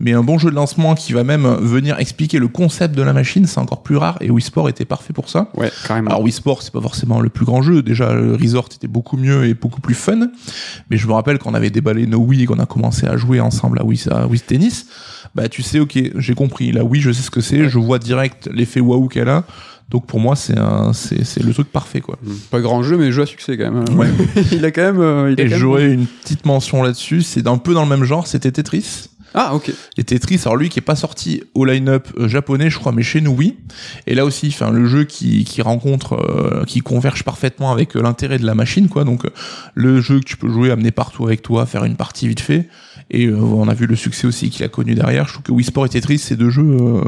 Mais un bon jeu de lancement qui va même venir expliquer le concept de la machine, c'est encore plus rare et Wii Sport était parfait pour ça. ouais, carrément. Alors Wii Sport, c'est pas forcément le plus grand jeu. Déjà, le Resort était beaucoup mieux et beaucoup plus fun. Mais je me rappelle qu'on avait déballé nos Wii et qu'on a commencé à jouer ensemble à Wii, à Wii Tennis. bah tu sais, ok, j'ai compris. Là, oui, je sais ce que c'est. Je vois direct l'effet waouh qu'elle a. Donc pour moi, c'est un, c'est, c'est le truc parfait, quoi. Pas grand jeu, mais jeu à succès quand même. Ouais. il a quand même. euh, il a Et j'aurais une petite mention là-dessus. C'est un peu dans le même genre. C'était Tetris. Ah, ok. Et Tetris, alors lui qui est pas sorti au line-up euh, japonais, je crois, mais chez nous oui. Et là aussi, enfin le jeu qui, qui rencontre, euh, qui converge parfaitement avec l'intérêt de la machine, quoi. Donc le jeu que tu peux jouer, amener partout avec toi, faire une partie vite fait. Et euh, on a vu le succès aussi qu'il a connu derrière. Je trouve que Wii Sport et Tetris, c'est deux jeux euh,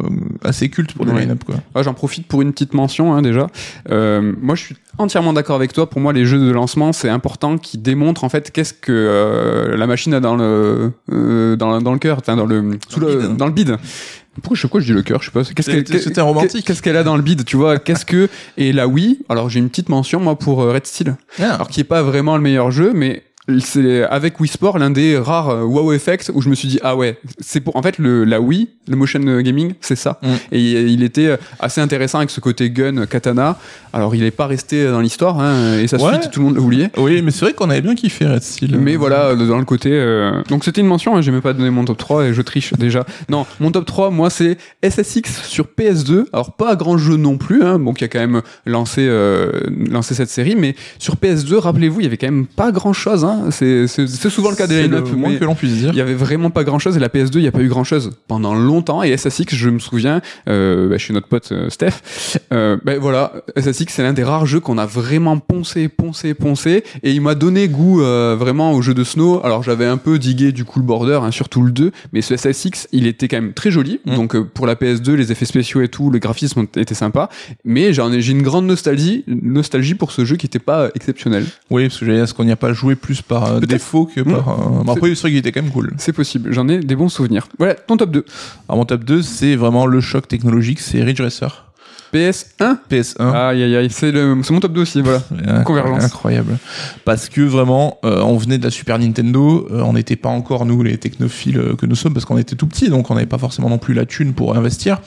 assez cultes pour des Ouais. line-up. Ouais, J'en profite pour une petite mention hein, déjà. Euh, moi, je suis entièrement d'accord avec toi. Pour moi, les jeux de lancement, c'est important qu'ils démontrent en fait qu'est-ce que euh, la machine a dans le euh, dans, le- dans le cœur, dans le sous Dans le le, bide. dans le bide. Pourquoi je, pourquoi je dis le cœur Je sais pas. Qu'est-ce qu'elle- c'était romantique. Qu'est-ce qu'elle a dans le bide Tu vois? Qu'est-ce que et la Wii Alors j'ai une petite mention moi pour euh, Red Steel. Alors qui est pas vraiment le meilleur jeu, mais c'est avec Wii Sport l'un des rares euh, wow effects où je me suis dit ah ouais c'est pour en fait le la Wii le motion gaming c'est ça Mm. et il était euh, assez intéressant avec ce côté gun euh, katana alors il est pas resté dans l'histoire hein, et sa Ouais. suite tout le monde l'a oublié Oui, mais c'est vrai qu'on avait bien kiffé Red Steel. mais voilà euh, dans le côté euh, donc c'était une mention hein, j'ai même pas donné mon top 3 et je triche déjà non mon top 3 moi c'est SSX sur PS2 alors pas grand jeu non plus hein, bon qui a quand même lancé euh, lancé cette série mais sur PS2 rappelez-vous il y avait quand même pas grand chose hein. C'est c'est souvent le cas des line-up moins mais que l'on puisse dire. il y avait vraiment pas grand chose et la PS2 il y a pas eu grand chose pendant longtemps et SSX je me souviens euh, bah, chez notre pote euh, Steph euh, ben voilà SSX c'est l'un des rares jeux qu'on a vraiment poncé poncé poncé et il m'a donné goût euh, vraiment au jeu de snow. Alors j'avais un peu digué du coup le border hein, surtout le 2 mais ce SSX il était quand même très joli. Mm. donc euh, pour la PS2 les effets spéciaux et tout le graphisme était sympa mais j'en ai j'ai une grande nostalgie nostalgie pour ce jeu qui était pas exceptionnel. Oui, parce que j'allais dire, est-ce qu'on n'y a pas joué plus par euh, défaut que par. euh, bon, après, c'est vrai qu'il était quand même cool. c'est possible j'en ai des bons souvenirs voilà ton top 2 Alors, mon top 2, c'est vraiment le choc technologique, c'est Ridge Racer. PS1 PS1. Aïe aïe aïe, c'est mon top 2 aussi, voilà. Convergence. Incroyable. Parce que vraiment, euh, on venait de la Super Nintendo, euh, on n'était pas encore nous les technophiles euh, que nous sommes parce qu'on était tout petits, donc on n'avait pas forcément non plus la thune pour investir.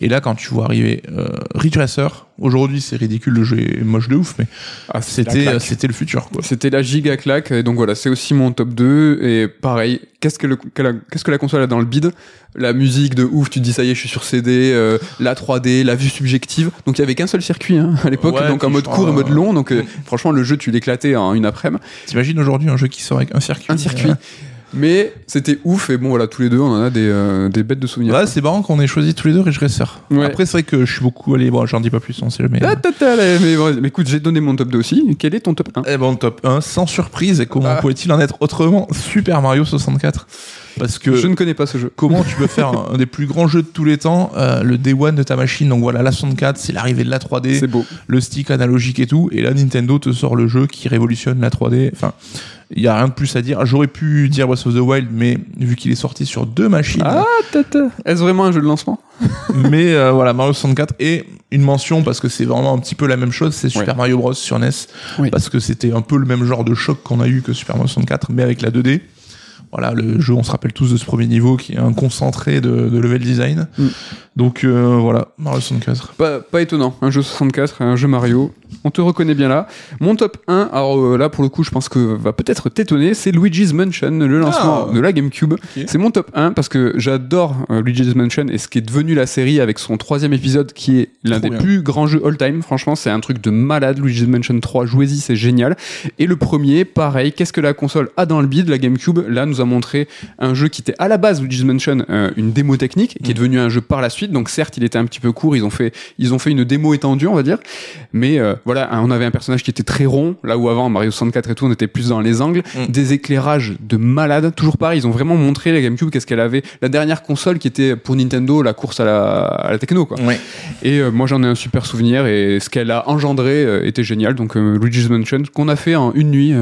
Et là, quand tu vois arriver euh, Ridge Racer, aujourd'hui c'est ridicule, le jeu est moche de ouf, mais Ah, c'était le futur quoi. C'était la giga claque, et donc voilà, c'est aussi mon top 2, et pareil, qu'est-ce que, le, qu'est-ce que la console a dans le bide? La musique de ouf, tu te dis ça y est, je suis sur CD, euh, la 3D, la vue subjective, donc il y avait qu'un seul circuit hein, à l'époque, Ouais, donc en mode court et mode long, donc euh, mm. franchement le jeu tu l'éclatais en une après-midi, T'imagines aujourd'hui un jeu qui sort avec un circuit un circuit. Mais c'était ouf, et bon voilà, tous les deux on en a des, euh, des bêtes de souvenirs. Ouais, c'est marrant qu'on ait choisi tous les deux Ridge Racer. Ouais. Après, c'est vrai que je suis beaucoup allé. Bon, j'en dis pas plus, on sait jamais. Ah, là, mais, mais écoute, j'ai donné mon top 2 aussi. Quel est ton top 1 Eh ben, top 1, sans surprise, et comment Ah. pouvait-il en être autrement? Super Mario 64. Parce que Je ne connais pas ce jeu. comment tu peux faire un, un des plus grands jeux de tous les temps, euh, le Day One de ta machine. Donc voilà, la 64, c'est l'arrivée de la 3D, C'est beau. le stick analogique et tout. Et là, Nintendo te sort le jeu qui révolutionne la 3D. Enfin, il y a rien de plus à dire. J'aurais pu dire Breath of the Wild, mais vu qu'il est sorti sur deux machines, Ah, tata. Est-ce vraiment un jeu de lancement? Mais euh, voilà, Mario 64 et une mention parce que c'est vraiment un petit peu la même chose, c'est Super. Mario Bros sur NES Oui. parce que c'était un peu le même genre de choc qu'on a eu que Super Mario 64 mais avec la 2D. Voilà, le jeu, on se rappelle tous de ce premier niveau qui est un concentré de, de level design. Mm. Donc euh, voilà, Mario 64. pas, pas étonnant. Un jeu 64, un jeu Mario. On te reconnaît bien là. Mon top 1, alors euh, là pour le coup, je pense que va peut-être t'étonner, c'est Luigi's Mansion, le lancement Ah. de la GameCube. C'est mon top 1 parce que j'adore euh, Luigi's Mansion et ce qui est devenu la série avec son troisième épisode qui est l'un des bien. plus grands jeux all-time. Franchement, c'est un truc de malade. Luigi's Mansion 3, jouez-y, c'est génial. Et le premier, pareil, qu'est-ce que la console a dans le bide? La GameCube, là, nous a montré un jeu qui était à la base, Luigi's Mansion, euh, une démo technique, qui est devenu un jeu par la suite. Donc certes, il était un petit peu court, ils ont fait, ils ont fait une démo étendue, on va dire. Mais euh, voilà, hein, on avait un personnage qui était très rond, là où avant, Mario 64 et tout, on était plus dans les angles. Mm. Des éclairages de malade. Toujours pareil, ils ont vraiment montré la GameCube, qu'est-ce qu'elle avait. La dernière console qui était pour Nintendo, la course à la, à la techno, quoi. Ouais. Et euh, moi j'en ai un super souvenir et ce qu'elle a engendré était génial. Donc Luigi's Mansion qu'on a fait en une nuit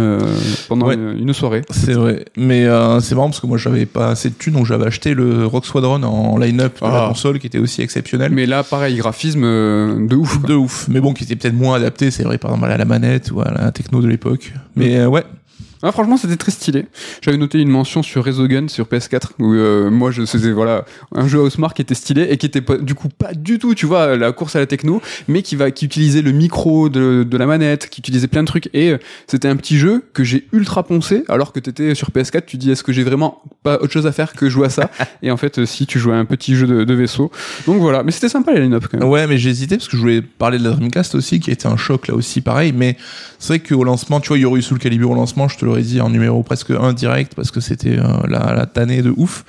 pendant Ouais. une, une soirée. C'est vrai, mais euh, c'est marrant parce que moi j'avais pas assez de thunes donc j'avais acheté le Rock Squadron en line-up de la Ah. console qui était aussi exceptionnel. Mais là pareil graphisme euh, de ouf. De ouf, mais bon, qui était peut-être moins adapté, c'est vrai, par exemple à la manette ou à la techno de l'époque. Mais euh, ouais, Ah, franchement, c'était très stylé. J'avais noté une mention sur Resogun sur PS4 où euh, moi je faisais voilà un jeu Housemark qui était stylé et qui était pas, du coup pas du tout, tu vois, la course à la techno, mais qui va qui utilisait le micro de, de la manette, qui utilisait plein de trucs et euh, c'était un petit jeu que j'ai ultra poncé alors que t'étais sur PS4, tu dis est-ce que j'ai vraiment pas autre chose à faire que jouer à ça et en fait euh, si tu jouais à un petit jeu de, de vaisseau. Donc voilà, mais c'était sympa les line-up quand même. Ouais, mais j'ai hésité parce que je voulais parler de la Dreamcast aussi, qui a été un choc là aussi, pareil. Mais c'est vrai qu'au lancement, tu vois, il y aurait eu sous le calibre au lancement, je te l'aurais dit en numéro presque 1 direct parce que c'était euh, la, la tannée de ouf.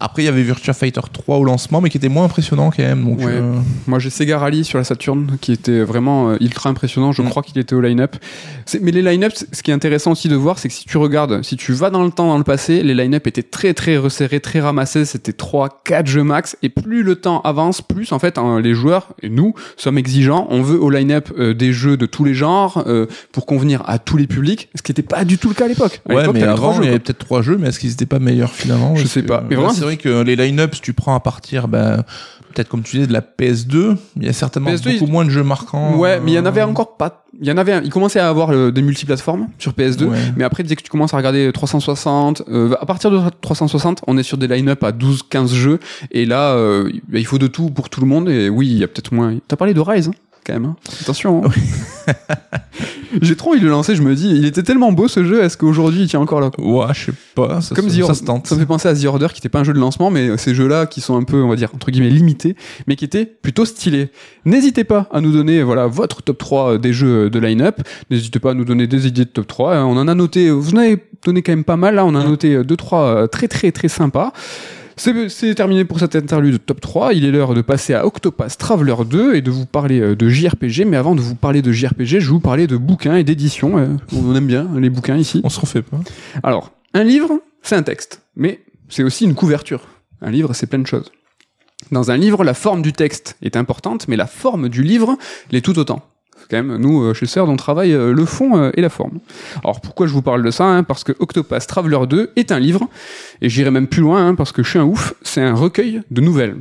Après, il y avait Virtua Fighter 3 au lancement, mais qui était moins impressionnant quand même. Donc, Ouais. euh, Moi j'ai Sega Rally sur la Saturn qui était vraiment euh, ultra impressionnant. Je Mm. crois qu'il était au line-up. Mais les line-up, ce qui est intéressant aussi de voir, c'est que si tu regardes, si tu vas dans le temps, dans le passé, les line-up étaient très très resserrés, très ramassés. C'était 3, 4 jeux max. Et plus le temps avance, plus en fait hein, les joueurs et nous sommes exigeants. On veut au line-up euh, des jeux de tous les genres euh, pour convenir à tous les publics, ce qui n'était pas du tout le cas à l'époque. Ouais, mais avant, il y avait peut-être trois jeux, mais est-ce qu'ils étaient pas meilleurs finalement? Je sais pas. Mais vraiment, vrai que les line-ups, tu prends à partir, ben, peut-être comme tu disais, de la PS2, il y a certainement PS2, beaucoup moins de jeux marquants. Ouais, mais il y en avait euh, encore pas. Il y en avait. un- Il commençait à avoir des multiplateformes sur PS2. Ouais. Mais après, dès que tu commences à regarder 360, euh, à partir de 360, on est sur des line-up à 12-15 jeux. Et là, euh, il faut de tout pour tout le monde. Et oui, il y a peut-être moins. T'as parlé de Rise, hein, quand même. hein. Attention. hein. J'ai trop envie de le lancer. Je me dis, il était tellement beau ce jeu. Est-ce qu'aujourd'hui, il tient encore là Ouais, je sais pas. Ça, Comme ça se tente. Ça me fait penser à The Order, qui n'était pas un jeu de lancement, mais ces jeux-là qui sont un peu, on va dire, entre guillemets, limités, mais qui étaient plutôt stylés. N'hésitez pas à nous donner, voilà, votre top 3 des jeux de line-up. N'hésitez pas à nous donner des idées de top 3. hein. On en a noté, vous en avez donné quand même pas mal, là. On a noté 2 3 très, très, très sympas. C'est terminé pour cette interlude de top 3. Il est l'heure de passer à Octopath Traveler 2 et de vous parler euh, de JRPG. Mais avant de vous parler de JRPG, je vais vous parler de bouquins et d'éditions. Euh, On aime bien les bouquins ici. On se refait pas. Alors, un livre, c'est un texte, mais c'est aussi une couverture. Un livre, c'est plein de choses. Dans un livre, la forme du texte est importante, mais la forme du livre l'est tout autant. Quand même, nous, euh, chez Serd, on travaille le fond et la forme. Alors pourquoi je vous parle de ça hein Parce que Octopath Traveler 2 est un livre, et j'irai même plus loin, hein, parce que je suis un ouf, c'est un recueil de nouvelles.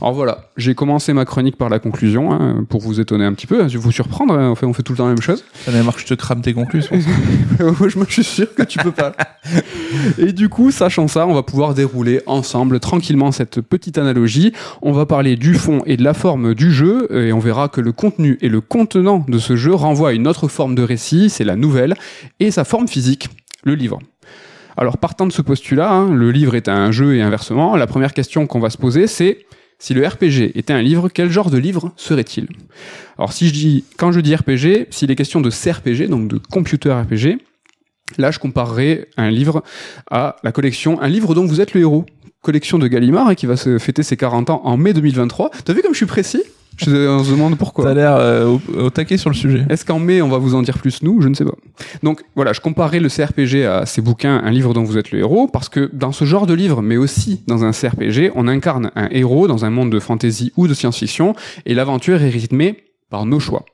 Alors voilà, j'ai commencé ma chronique par la conclusion, hein, pour vous étonner un petit peu, hein, vous surprendre, hein, fait on fait tout le temps la même chose. Ça marque, je te crame tes conclusions. Moi, je suis sûr que tu peux pas. Et du coup, sachant ça, on va pouvoir dérouler ensemble tranquillement cette petite analogie. On va parler du fond et de la forme du jeu, et on verra que le contenu et le contenant de ce jeu renvoient à une autre forme de récit, c'est la nouvelle, et sa forme physique, le livre. Alors, partant de ce postulat, hein, le livre est un jeu et inversement, la première question qu'on va se poser, c'est si le RPG était un livre, quel genre de livre serait-il? Alors, si je dis, quand je dis RPG, s'il est question de CRPG, donc de computer RPG, Là, je comparerais un livre à la collection, un livre dont vous êtes le héros. Collection de Gallimard hein, qui va se fêter ses 40 ans en mai 2023. T'as vu comme je suis précis? Je, On se demande pourquoi. T'as l'air euh, au, au taquet sur le sujet. Est-ce qu'en mai, on va vous en dire plus, nous? Je ne sais pas. Donc voilà, je comparais le CRPG à ces bouquins, un livre dont vous êtes le héros, parce que dans ce genre de livre, mais aussi dans un CRPG, on incarne un héros dans un monde de fantasy ou de science-fiction, et l'aventure est rythmée par nos choix.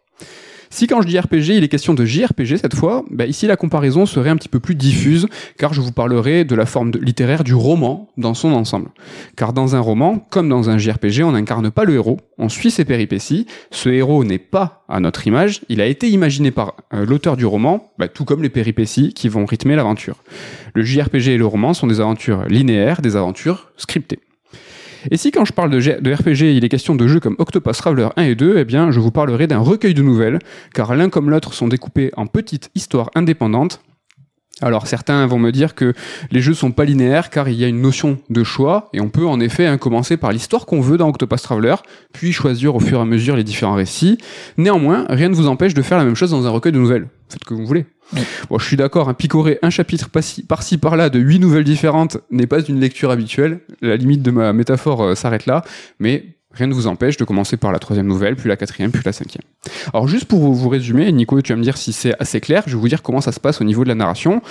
Si quand je dis RPG, il est question de JRPG cette fois, bah ici la comparaison serait un petit peu plus diffuse, car je vous parlerai de la forme littéraire du roman dans son ensemble. Car dans un roman, comme dans un JRPG, on n'incarne pas le héros, on suit ses péripéties, ce héros n'est pas à notre image, il a été imaginé par euh, l'auteur du roman, bah, tout comme les péripéties qui vont rythmer l'aventure. Le JRPG et le roman sont des aventures linéaires, des aventures scriptées. Et si quand je parle de, RPG, il est question de jeux comme Octopus Traveler 1 et 2, eh bien je vous parlerai d'un recueil de nouvelles, car l'un comme l'autre sont découpés en petites histoires indépendantes. Alors certains vont me dire que les jeux sont pas linéaires car il y a une notion de choix et on peut en effet hein, commencer par l'histoire qu'on veut dans Octopus Traveler, puis choisir au fur et à mesure les différents récits. Néanmoins, rien ne vous empêche de faire la même chose dans un recueil de nouvelles. Faites ce que vous voulez. Bon, je suis d'accord, hein, picorer un chapitre par-ci par-ci, par-là de huit nouvelles différentes n'est pas une lecture habituelle. La limite de ma métaphore euh, s'arrête là, mais rien ne vous empêche de commencer par la troisième nouvelle, puis la quatrième, puis la cinquième. Alors juste pour vous- résumer, Nico, tu vas me dire si c'est assez clair, je vais vous dire comment ça se passe au niveau de la narration.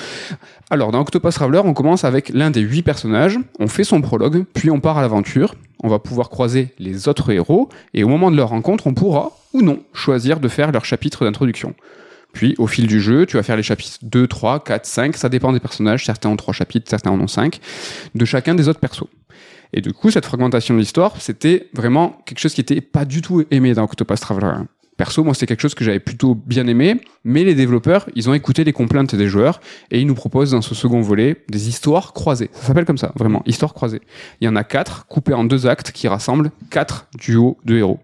Alors dans Octopus Traveler, on commence avec l'un des huit personnages, on fait son prologue, puis on part à l'aventure, on va pouvoir croiser les autres héros, et au moment de leur rencontre, on pourra, ou non, choisir de faire leur chapitre d'introduction. Puis, au fil du jeu, tu vas faire les chapitres 2, 3, 4, 5, ça dépend des personnages, certains ont 3 chapitres, certains en ont 5, de chacun des autres persos. Et du coup, cette fragmentation de l'histoire, c'était vraiment quelque chose qui était pas du tout aimé dans Octopus Traveler 1. Perso, moi, c'est quelque chose que j'avais plutôt bien aimé, mais les développeurs, ils ont écouté les complaintes des joueurs et ils nous proposent dans ce second volet des histoires croisées. Ça s'appelle comme ça, vraiment, histoires croisées. Il y en a quatre, coupées en deux actes qui rassemblent quatre duos de héros.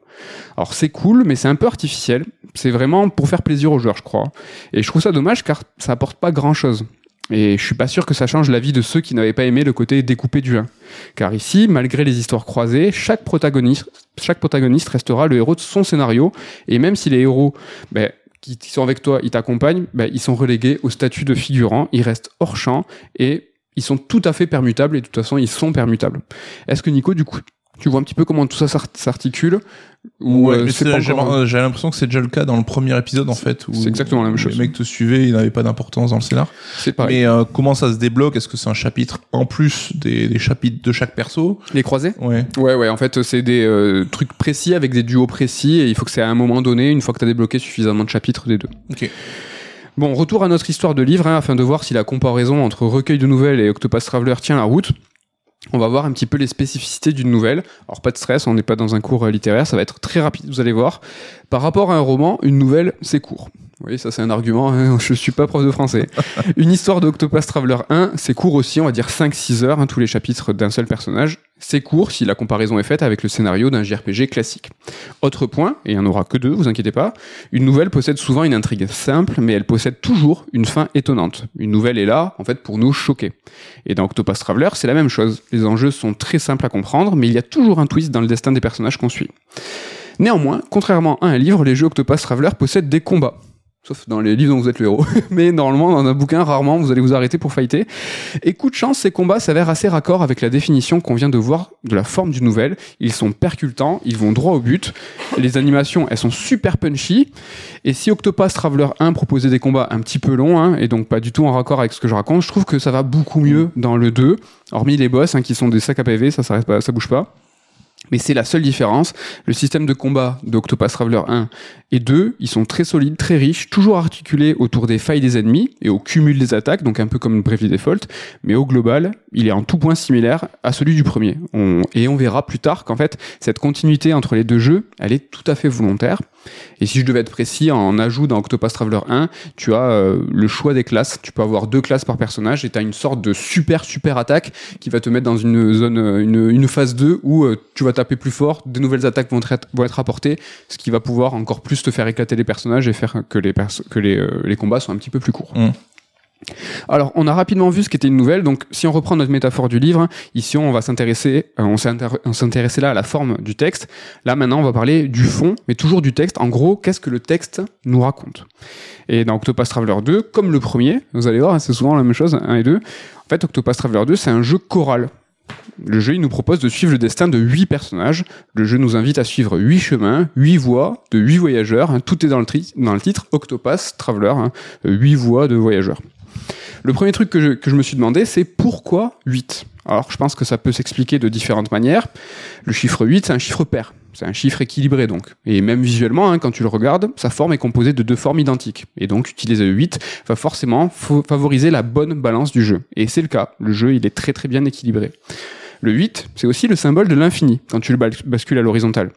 Alors c'est cool, mais c'est un peu artificiel. C'est vraiment pour faire plaisir aux joueurs, je crois. Et je trouve ça dommage car ça apporte pas grand chose. Et je suis pas sûr que ça change la vie de ceux qui n'avaient pas aimé le côté découpé du 1. Car ici, malgré les histoires croisées, chaque protagoniste, chaque protagoniste restera le héros de son scénario. Et même si les héros ben, qui sont avec toi, ils t'accompagnent, ben, ils sont relégués au statut de figurant, ils restent hors champ et ils sont tout à fait permutables et de toute façon ils sont permutables. Est-ce que Nico, du coup, tu vois un petit peu comment tout ça s'articule ou euh, j'ai l'impression que c'est déjà le cas dans le premier épisode en fait. C'est exactement la même chose. Les mecs te suivaient, ils n'avaient pas d'importance dans le scénar. C'est pareil. Mais euh, comment ça se débloque? Est-ce que c'est un chapitre en plus des, des, chapitres de chaque perso? Les croisés? Ouais. Ouais, ouais. En fait, c'est des euh, trucs précis avec des duos précis et il faut que c'est à un moment donné, une fois que tu as débloqué suffisamment de chapitres des deux. Ok. Bon, retour à notre histoire de livre, hein, afin de voir si la comparaison entre recueil de nouvelles et Octopus Traveler tient la route on va voir un petit peu les spécificités d'une nouvelle. Alors pas de stress, on n'est pas dans un cours euh, littéraire, ça va être très rapide, vous allez voir. Par rapport à un roman, une nouvelle, c'est court. Oui, ça c'est un argument, hein, je suis pas prof de français. Une histoire d'Octopus Traveler 1, c'est court aussi, on va dire 5-6 heures, hein, tous les chapitres d'un seul personnage. C'est court si la comparaison est faite avec le scénario d'un JRPG classique. Autre point, et il n'y en aura que deux, vous inquiétez pas, une nouvelle possède souvent une intrigue simple, mais elle possède toujours une fin étonnante. Une nouvelle est là, en fait, pour nous choquer. Et dans Octopus Traveler, c'est la même chose. Les enjeux sont très simples à comprendre, mais il y a toujours un twist dans le destin des personnages qu'on suit. Néanmoins, contrairement à un livre, les jeux Octopus Traveler possèdent des combats sauf dans les livres dont vous êtes le héros. Mais normalement, dans un bouquin, rarement vous allez vous arrêter pour fighter. Et coup de chance, ces combats s'avèrent assez raccord avec la définition qu'on vient de voir de la forme du nouvel. Ils sont percutants, ils vont droit au but. Les animations, elles sont super punchy. Et si Octopus Traveler 1 proposait des combats un petit peu longs, hein, et donc pas du tout en raccord avec ce que je raconte, je trouve que ça va beaucoup mieux dans le 2. Hormis les boss, hein, qui sont des sacs à PV, ça, ça, pas, ça bouge pas. Mais c'est la seule différence. Le système de combat d'Octopus Traveler 1 et 2, ils sont très solides, très riches, toujours articulés autour des failles des ennemis et au cumul des attaques, donc un peu comme Bravely Default. Mais au global, il est en tout point similaire à celui du premier. et on verra plus tard qu'en fait, cette continuité entre les deux jeux, elle est tout à fait volontaire. Et si je devais être précis, en ajout dans Octopus Traveler 1, tu as euh, le choix des classes. Tu peux avoir deux classes par personnage et tu as une sorte de super super attaque qui va te mettre dans une zone, une, une phase 2 où euh, tu vas taper plus fort, des nouvelles attaques vont être, apportées, ce qui va pouvoir encore plus te faire éclater les personnages et faire que euh, les combats soient un petit peu plus courts. Mm. Alors, on a rapidement vu ce qu'était une nouvelle. Donc, si on reprend notre métaphore du livre, ici, on va s'intéresser, euh, on s'est intéressé là à la forme du texte. Là, maintenant, on va parler du fond, mais toujours du texte. En gros, qu'est-ce que le texte nous raconte? Et dans Octopus Traveler 2, comme le premier, vous allez voir, c'est souvent la même chose, 1 et 2. En fait, Octopus Traveler 2, c'est un jeu choral. Le jeu il nous propose de suivre le destin de huit personnages. Le jeu nous invite à suivre huit chemins, huit voies de huit voyageurs. Hein. Tout est dans le, titre Octopus Traveler, hein. huit voies de voyageurs. Le premier truc que je, me suis demandé, c'est pourquoi 8 Alors, je pense que ça peut s'expliquer de différentes manières. Le chiffre 8, c'est un chiffre pair. C'est un chiffre équilibré donc. Et même visuellement, hein, quand tu le regardes, sa forme est composée de deux formes identiques. Et donc utiliser le 8 va forcément favoriser la bonne balance du jeu. Et c'est le cas. Le jeu, il est très très bien équilibré. Le 8, c'est aussi le symbole de l'infini quand tu le bascules à l'horizontale.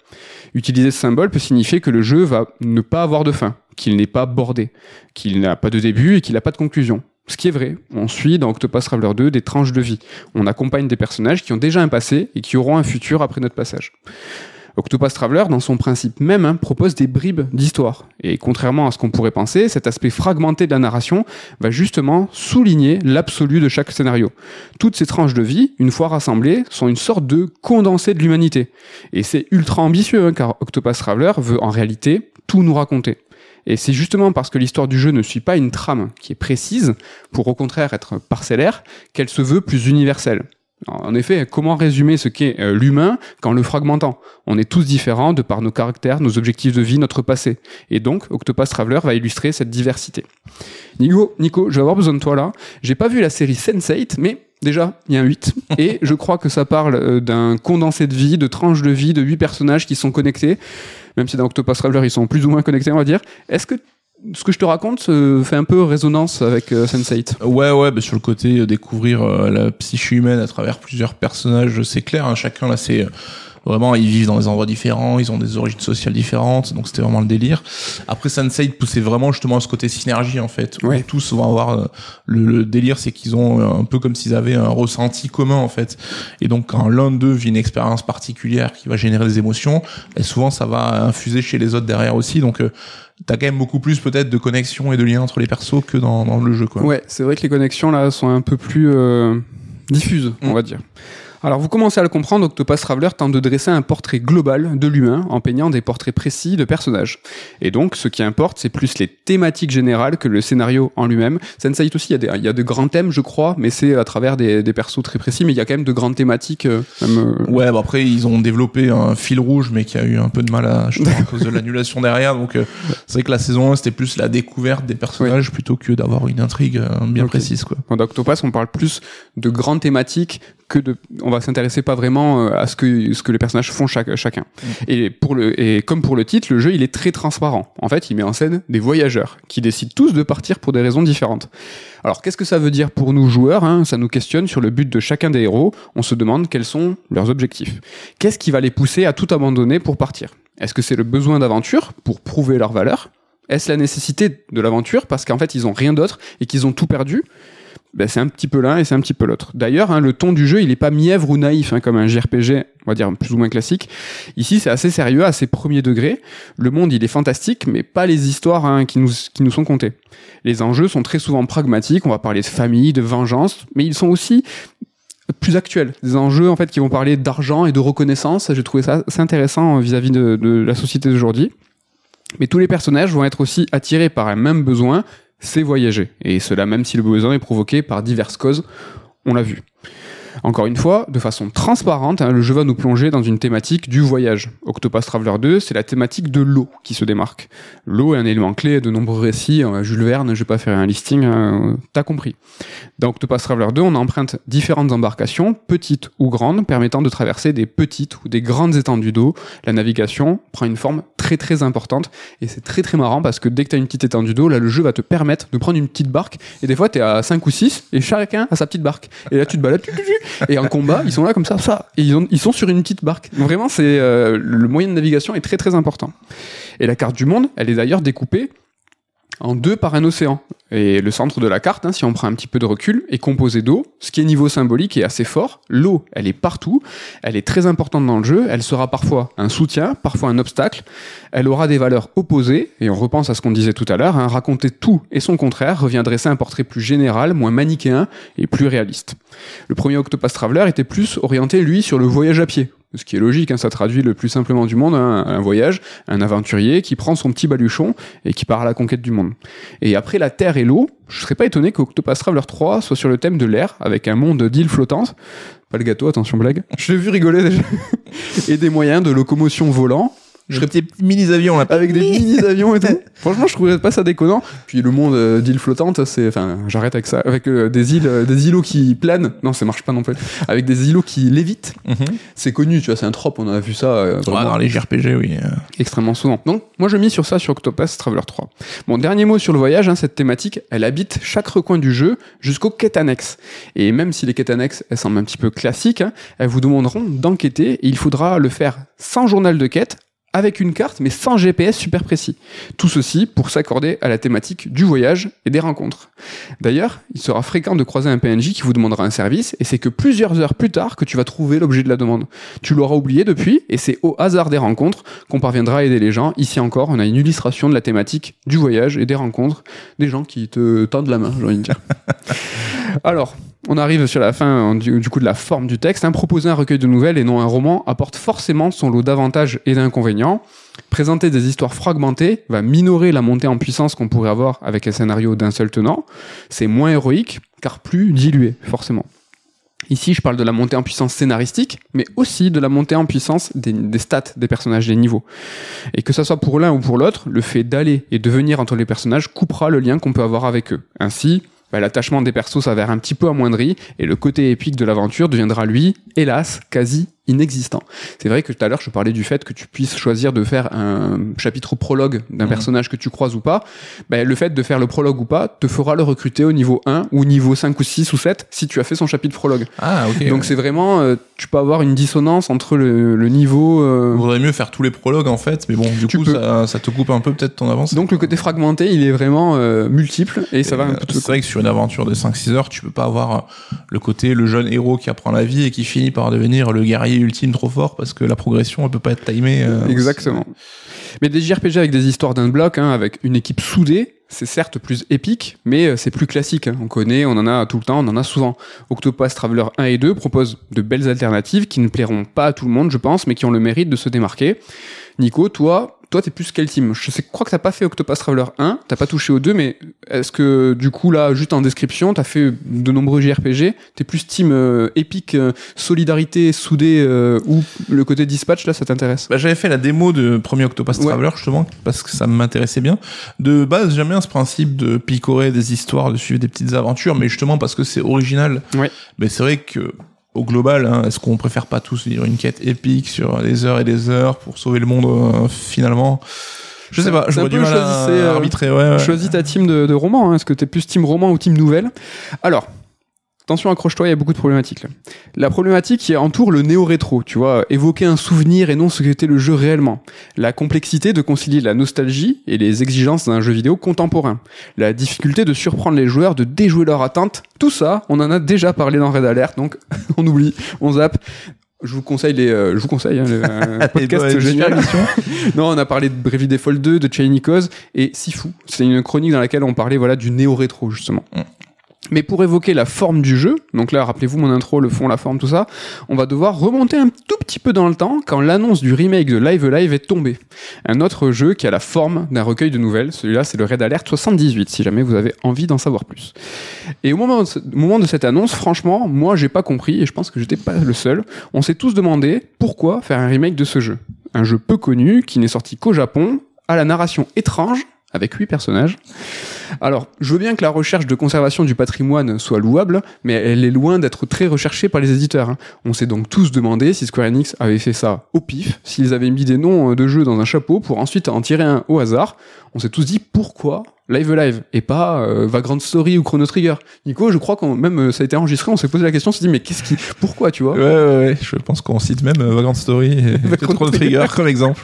Utiliser ce symbole peut signifier que le jeu va ne pas avoir de fin, qu'il n'est pas bordé, qu'il n'a pas de début et qu'il n'a pas de conclusion. Ce qui est vrai, on suit dans Octopus Traveler 2 des tranches de vie. On accompagne des personnages qui ont déjà un passé et qui auront un futur après notre passage. Octopus Traveler, dans son principe même, hein, propose des bribes d'histoire. Et contrairement à ce qu'on pourrait penser, cet aspect fragmenté de la narration va justement souligner l'absolu de chaque scénario. Toutes ces tranches de vie, une fois rassemblées, sont une sorte de condensé de l'humanité. Et c'est ultra ambitieux, hein, car Octopus Traveler veut en réalité tout nous raconter. Et c'est justement parce que l'histoire du jeu ne suit pas une trame qui est précise, pour au contraire être parcellaire, qu'elle se veut plus universelle. En effet, comment résumer ce qu'est euh, l'humain qu'en le fragmentant? On est tous différents de par nos caractères, nos objectifs de vie, notre passé. Et donc, Octopus Traveler va illustrer cette diversité. Nico, Nico, je vais avoir besoin de toi là. J'ai pas vu la série Sense8, mais déjà, il y a un 8. Et je crois que ça parle euh, d'un condensé de vie, de tranches de vie, de 8 personnages qui sont connectés même si dans Octopus Traveler ils sont plus ou moins connectés, on va dire. Est-ce que ce que je te raconte fait un peu résonance avec euh, Sense8 Ouais, ouais, bah sur le côté euh, découvrir euh, la psyché humaine à travers plusieurs personnages, c'est clair. Hein, chacun là, c'est Vraiment, ils vivent dans des endroits différents, ils ont des origines sociales différentes, donc c'était vraiment le délire. Après, Sunset poussait vraiment justement à ce côté synergie en fait. Ouais. Tous vont avoir euh, le, le délire, c'est qu'ils ont euh, un peu comme s'ils avaient un ressenti commun en fait. Et donc quand l'un d'eux vit une expérience particulière qui va générer des émotions, et souvent ça va infuser chez les autres derrière aussi. Donc euh, t'as quand même beaucoup plus peut-être de connexion et de liens entre les persos que dans, dans le jeu quoi. Ouais, c'est vrai que les connexions là sont un peu plus euh, diffuses, on Mm. va dire. Alors vous commencez à le comprendre, Octopus Traveler tente de dresser un portrait global de l'humain en peignant des portraits précis de personnages. Et donc ce qui importe, c'est plus les thématiques générales que le scénario en lui-même. Sense8 aussi, il y, y a de grands thèmes, je crois, mais c'est à travers des, des persos très précis, mais il y a quand même de grandes thématiques. euh, même, euh, Ouais, bah après ils ont développé un fil rouge, mais qui a eu un peu de mal à justement, à cause de l'annulation derrière. Donc euh, c'est vrai que la saison 1 c'était plus la découverte des personnages plutôt que d'avoir une intrigue bien précise quoi. Dans Octopus, on parle plus de grandes thématiques que de. On va s'intéresser pas vraiment euh, à ce que ce que les personnages font chaque, chacun. Et pour le et comme pour le titre, le jeu il est très transparent. En fait, il met en scène des voyageurs qui décident tous de partir pour des raisons différentes. Alors, qu'est-ce que ça veut dire pour nous joueurs hein? Ça nous questionne sur le but de chacun des héros. On se demande quels sont leurs objectifs. Qu'est-ce qui va les pousser à tout abandonner pour partir? Est-ce que c'est le besoin d'aventure pour prouver leur valeur? Est-ce la nécessité de l'aventure parce qu'en fait ils ont rien d'autre et qu'ils ont tout perdu? Ben, c'est un petit peu l'un et c'est un petit peu l'autre. D'ailleurs, hein, le ton du jeu, il est pas mièvre ou naïf, hein, comme un JRPG, on va dire plus ou moins classique. Ici, c'est assez sérieux, assez premier degré. Le monde, il est fantastique, mais pas les histoires hein, qui, nous, qui nous sont contées. Les enjeux sont très souvent pragmatiques, on va parler de famille, de vengeance, mais ils sont aussi plus actuels. Des enjeux, en fait, qui vont parler d'argent et de reconnaissance. J'ai trouvé ça assez intéressant euh, vis-à-vis de, de la société d'aujourd'hui. Mais tous les personnages vont être aussi attirés par un même besoin, c'est voyager. Et cela même si le besoin est provoqué par diverses causes, on l'a vu. Encore une fois, de façon transparente, hein, le jeu va nous plonger dans une thématique du voyage. Octopus Traveler 2, c'est la thématique de l'eau qui se démarque. L'eau est un élément clé de nombreux récits. Euh, Jules Verne, je vais pas faire un listing, hein, t'as compris. Dans Octopus Traveler 2, on emprunte différentes embarcations, petites ou grandes, permettant de traverser des petites ou des grandes étendues d'eau. La navigation prend une forme très très importante et c'est très très marrant parce que dès que tu as une petite étendue d'eau, là le jeu va te permettre de prendre une petite barque et des fois tu es à 5 ou 6 et chacun a sa petite barque. Et là tu te balades et en combat, ils sont là comme ça, ils, ont, ils sont sur une petite barque. Vraiment c'est euh, le moyen de navigation est très très important. Et la carte du monde, elle est d'ailleurs découpée en deux par un océan. Et le centre de la carte, hein, si on prend un petit peu de recul, est composé d'eau, ce qui est niveau symbolique est assez fort. L'eau, elle est partout, elle est très importante dans le jeu, elle sera parfois un soutien, parfois un obstacle, elle aura des valeurs opposées, et on repense à ce qu'on disait tout à l'heure, hein, raconter tout et son contraire revient dresser un portrait plus général, moins manichéen et plus réaliste. Le premier Octopus Traveler était plus orienté, lui, sur le voyage à pied, ce qui est logique, hein, ça traduit le plus simplement du monde hein, un voyage, un aventurier qui prend son petit baluchon et qui part à la conquête du monde. Et après la terre et l'eau, je serais pas étonné qu'Octopus Traveler 3 soit sur le thème de l'air, avec un monde d'îles flottantes, pas le gâteau, attention blague, je l'ai vu rigoler déjà, et des moyens de locomotion volant, Je serais petits mini-avions là. avec des mini-avions et tout. Franchement, je trouvais pas ça déconnant. Puis le monde euh, d'îles flottantes, c'est, enfin, j'arrête avec ça, avec euh, des îles, euh, des îlots qui planent. Non, ça marche pas non plus. Avec des îlots qui lévitent. Mhm. C'est connu, tu vois, c'est un trope. On a vu ça euh, vraiment dans les JRPG, oui. extrêmement souvent. Donc, moi, je mise sur ça sur Octopus Traveler 3. Bon, dernier mot sur le voyage, hein, cette thématique, elle habite chaque recoin du jeu jusqu'aux quêtes annexes. Et même si les quêtes annexes, elles semblent un petit peu classiques, hein, elles vous demanderont d'enquêter et il faudra le faire sans journal de quête, avec une carte, mais sans GPS super précis. Tout ceci pour s'accorder à la thématique du voyage et des rencontres. D'ailleurs, il sera fréquent de croiser un PNJ qui vous demandera un service, et c'est que plusieurs heures plus tard que tu vas trouver l'objet de la demande. Tu l'auras oublié depuis, et c'est au hasard des rencontres qu'on parviendra à aider les gens. Ici encore, on a une illustration de la thématique du voyage et des rencontres, des gens qui te tendent la main, j'ai envie de dire. Alors, on arrive sur la fin du, coup de la forme du texte. Hein. Proposer un recueil de nouvelles et non un roman apporte forcément son lot d'avantages et d'inconvénients. Présenter des histoires fragmentées va minorer la montée en puissance qu'on pourrait avoir avec un scénario d'un seul tenant. C'est moins héroïque, car plus dilué, forcément. Ici, je parle de la montée en puissance scénaristique, mais aussi de la montée en puissance des, stats des personnages, des niveaux. Et que ça soit pour l'un ou pour l'autre, le fait d'aller et de venir entre les personnages coupera le lien qu'on peut avoir avec eux. Ainsi, bah, l'attachement des persos s'avère un petit peu amoindri, et le côté épique de l'aventure deviendra, lui, hélas, quasi inexistant. C'est vrai que tout à l'heure je parlais du fait que tu puisses choisir de faire un chapitre prologue d'un Mhm. personnage que tu croises ou pas. Ben, le fait de faire le prologue ou pas te fera le recruter au niveau 1 ou niveau 5 ou 6 ou 7 si tu as fait son chapitre prologue. Ah, ok. Donc c'est vraiment, euh, tu peux avoir une dissonance entre le, le niveau. euh, Il vaudrait mieux faire tous les prologues en fait, mais bon, du Tu coup, ça, ça te coupe un peu peut-être ton avance. Donc le côté fragmenté, il est vraiment euh, multiple et ça va un peu C'est vrai que sur une aventure de 5-6 heures, tu peux pas avoir le côté le jeune héros qui apprend la vie et qui finit par devenir le guerrier ultime trop fort parce que la progression elle peut pas être timée. euh, Exactement. Mais des JRPG avec des histoires d'un bloc, hein, avec une équipe soudée, c'est certes plus épique, mais euh, c'est plus classique. hein. On connaît, on en a tout le temps, on en a souvent. Octopus Traveler 1 et 2 proposent de belles alternatives qui ne plairont pas à tout le monde, je pense, mais qui ont le mérite de se démarquer. Nico, toi, toi, t'es plus quel team? Je sais, crois que t'as pas fait Octopus Traveler 1, t'as pas touché aux deux, mais est-ce que du coup là, juste en description, t'as fait de nombreux JRPG T'es plus team euh, épique, euh, solidarité, soudé, euh, ou le côté dispatch là, ça t'intéresse? Bah, j'avais fait la démo de premier Octopus Ouais. Traveler justement parce que ça m'intéressait bien. De base, j'aime bien ce principe de picorer des histoires, de suivre des petites aventures, mais justement parce que c'est original. Ouais. Mais c'est vrai que au global, hein, est-ce qu'on préfère pas tous vivre une quête épique sur des heures et des heures pour sauver le monde euh, finalement? Je sais pas, un j'aurais du mal à euh, arbitrer. Ouais, ouais. Choisis ta team de, de roman. hein. Est-ce que t'es plus team roman ou team nouvelle? Alors, attention, accroche-toi, il y a beaucoup de problématiques. Là. La problématique qui entoure le néo-rétro, tu vois, évoquer un souvenir et non ce qu'était le jeu réellement. La complexité de concilier la nostalgie et les exigences d'un jeu vidéo contemporain. La difficulté de surprendre les joueurs, de déjouer leur attente. Tout ça, on en a déjà parlé dans Red Alert, donc on oublie, on zappe. Je vous conseille les, euh, je vous conseille hein, le euh, podcast génial. Non, on a parlé de Bravely Default 2, de Chain Cause et Sifu. C'est une chronique dans laquelle on parlait voilà du néo-rétro justement. Mm. Mais pour évoquer la forme du jeu, donc là, rappelez-vous mon intro, le fond, la forme, tout ça, on va devoir remonter un tout petit peu dans le temps quand l'annonce du remake de Live Live est tombée. Un autre jeu qui a la forme d'un recueil de nouvelles, celui-là c'est le Red Alert 78, si jamais vous avez envie d'en savoir plus. Et au moment, de, au moment de cette annonce, franchement, moi j'ai pas compris, et je pense que j'étais pas le seul, on s'est tous demandé pourquoi faire un remake de ce jeu. Un jeu peu connu, qui n'est sorti qu'au Japon, à la narration étrange, avec huit personnages. Alors, je veux bien que la recherche de conservation du patrimoine soit louable, mais elle est loin d'être très recherchée par les éditeurs. hein. On s'est donc tous demandé si Square Enix avait fait ça au pif, s'ils avaient mis des noms de jeux dans un chapeau pour ensuite en tirer un au hasard. On s'est tous dit pourquoi Live Live et pas euh, Vagrant Story ou Chrono Trigger. Nico, je crois qu'on même euh, ça a été enregistré, on s'est posé la question, on s'est dit mais qu'est-ce qui, pourquoi tu vois Ouais, ouais, ouais. Je pense qu'on cite même euh, Vagrant Story et Vagrant Chrono Trigger comme exemple.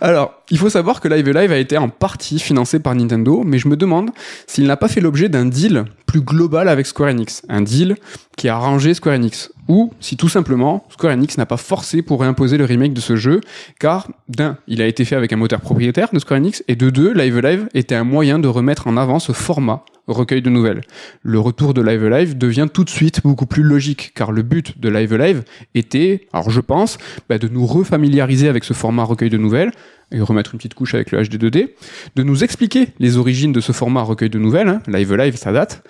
Alors, il faut savoir que Live Live a été en partie financé par Nintendo, mais je me demande s'il n'a pas fait l'objet d'un deal plus global avec Square Enix. Un deal qui a arrangé Square Enix. Ou si tout simplement Square Enix n'a pas forcé pour réimposer le remake de ce jeu, car d'un, il a été fait avec un moteur propriétaire de Square Enix, et de deux, Live Live était un moyen de remettre en avant ce format recueil de nouvelles. Le retour de Live Live devient tout de suite beaucoup plus logique, car le but de Live Live était, alors je pense, bah, de nous refamiliariser avec ce format recueil de nouvelles, et remettre une petite couche avec le HD 2D, de nous expliquer les origines de ce format recueil de nouvelles, hein, Live Live ça date,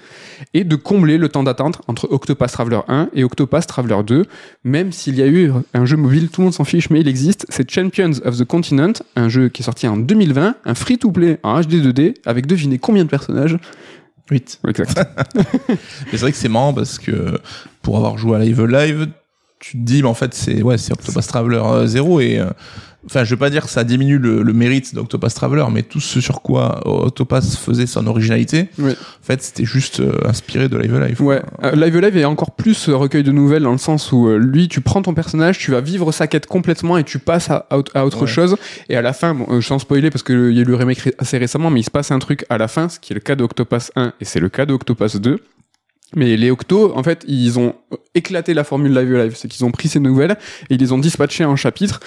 et de combler le temps d'attente entre Octopath Traveler 1 et Octopath Traveler 2, même s'il y a eu un jeu mobile, tout le monde s'en fiche, mais il existe, c'est Champions of the Continent, un jeu qui est sorti en 2020, un free-to-play en HD 2D, avec devinez combien de personnages? 8. Exact. Mais c'est vrai que c'est marrant parce que pour avoir joué à Live Live, tu te dis, mais en fait, c'est ouais, c'est Octopus Traveler euh, 0 et euh, enfin, je veux pas dire que ça diminue le, le mérite d'Octopus Traveler, mais tout ce sur quoi Octopus faisait son originalité, Oui. en fait, c'était juste euh, inspiré de Live Live. Ouais, euh, Live Live est encore plus euh, recueil de nouvelles dans le sens où euh, lui, tu prends ton personnage, tu vas vivre sa quête complètement et tu passes à, à autre- Ouais. chose. Et à la fin, bon, sans spoiler parce qu'il y a eu le remake assez récemment, mais il se passe un truc à la fin, ce qui est le cas d'Octopus 1 et c'est le cas d'Octopus 2. Mais les Octo, en fait, ils ont éclaté la formule Live Live. C'est qu'ils ont pris ces nouvelles et ils les ont dispatchées en chapitres.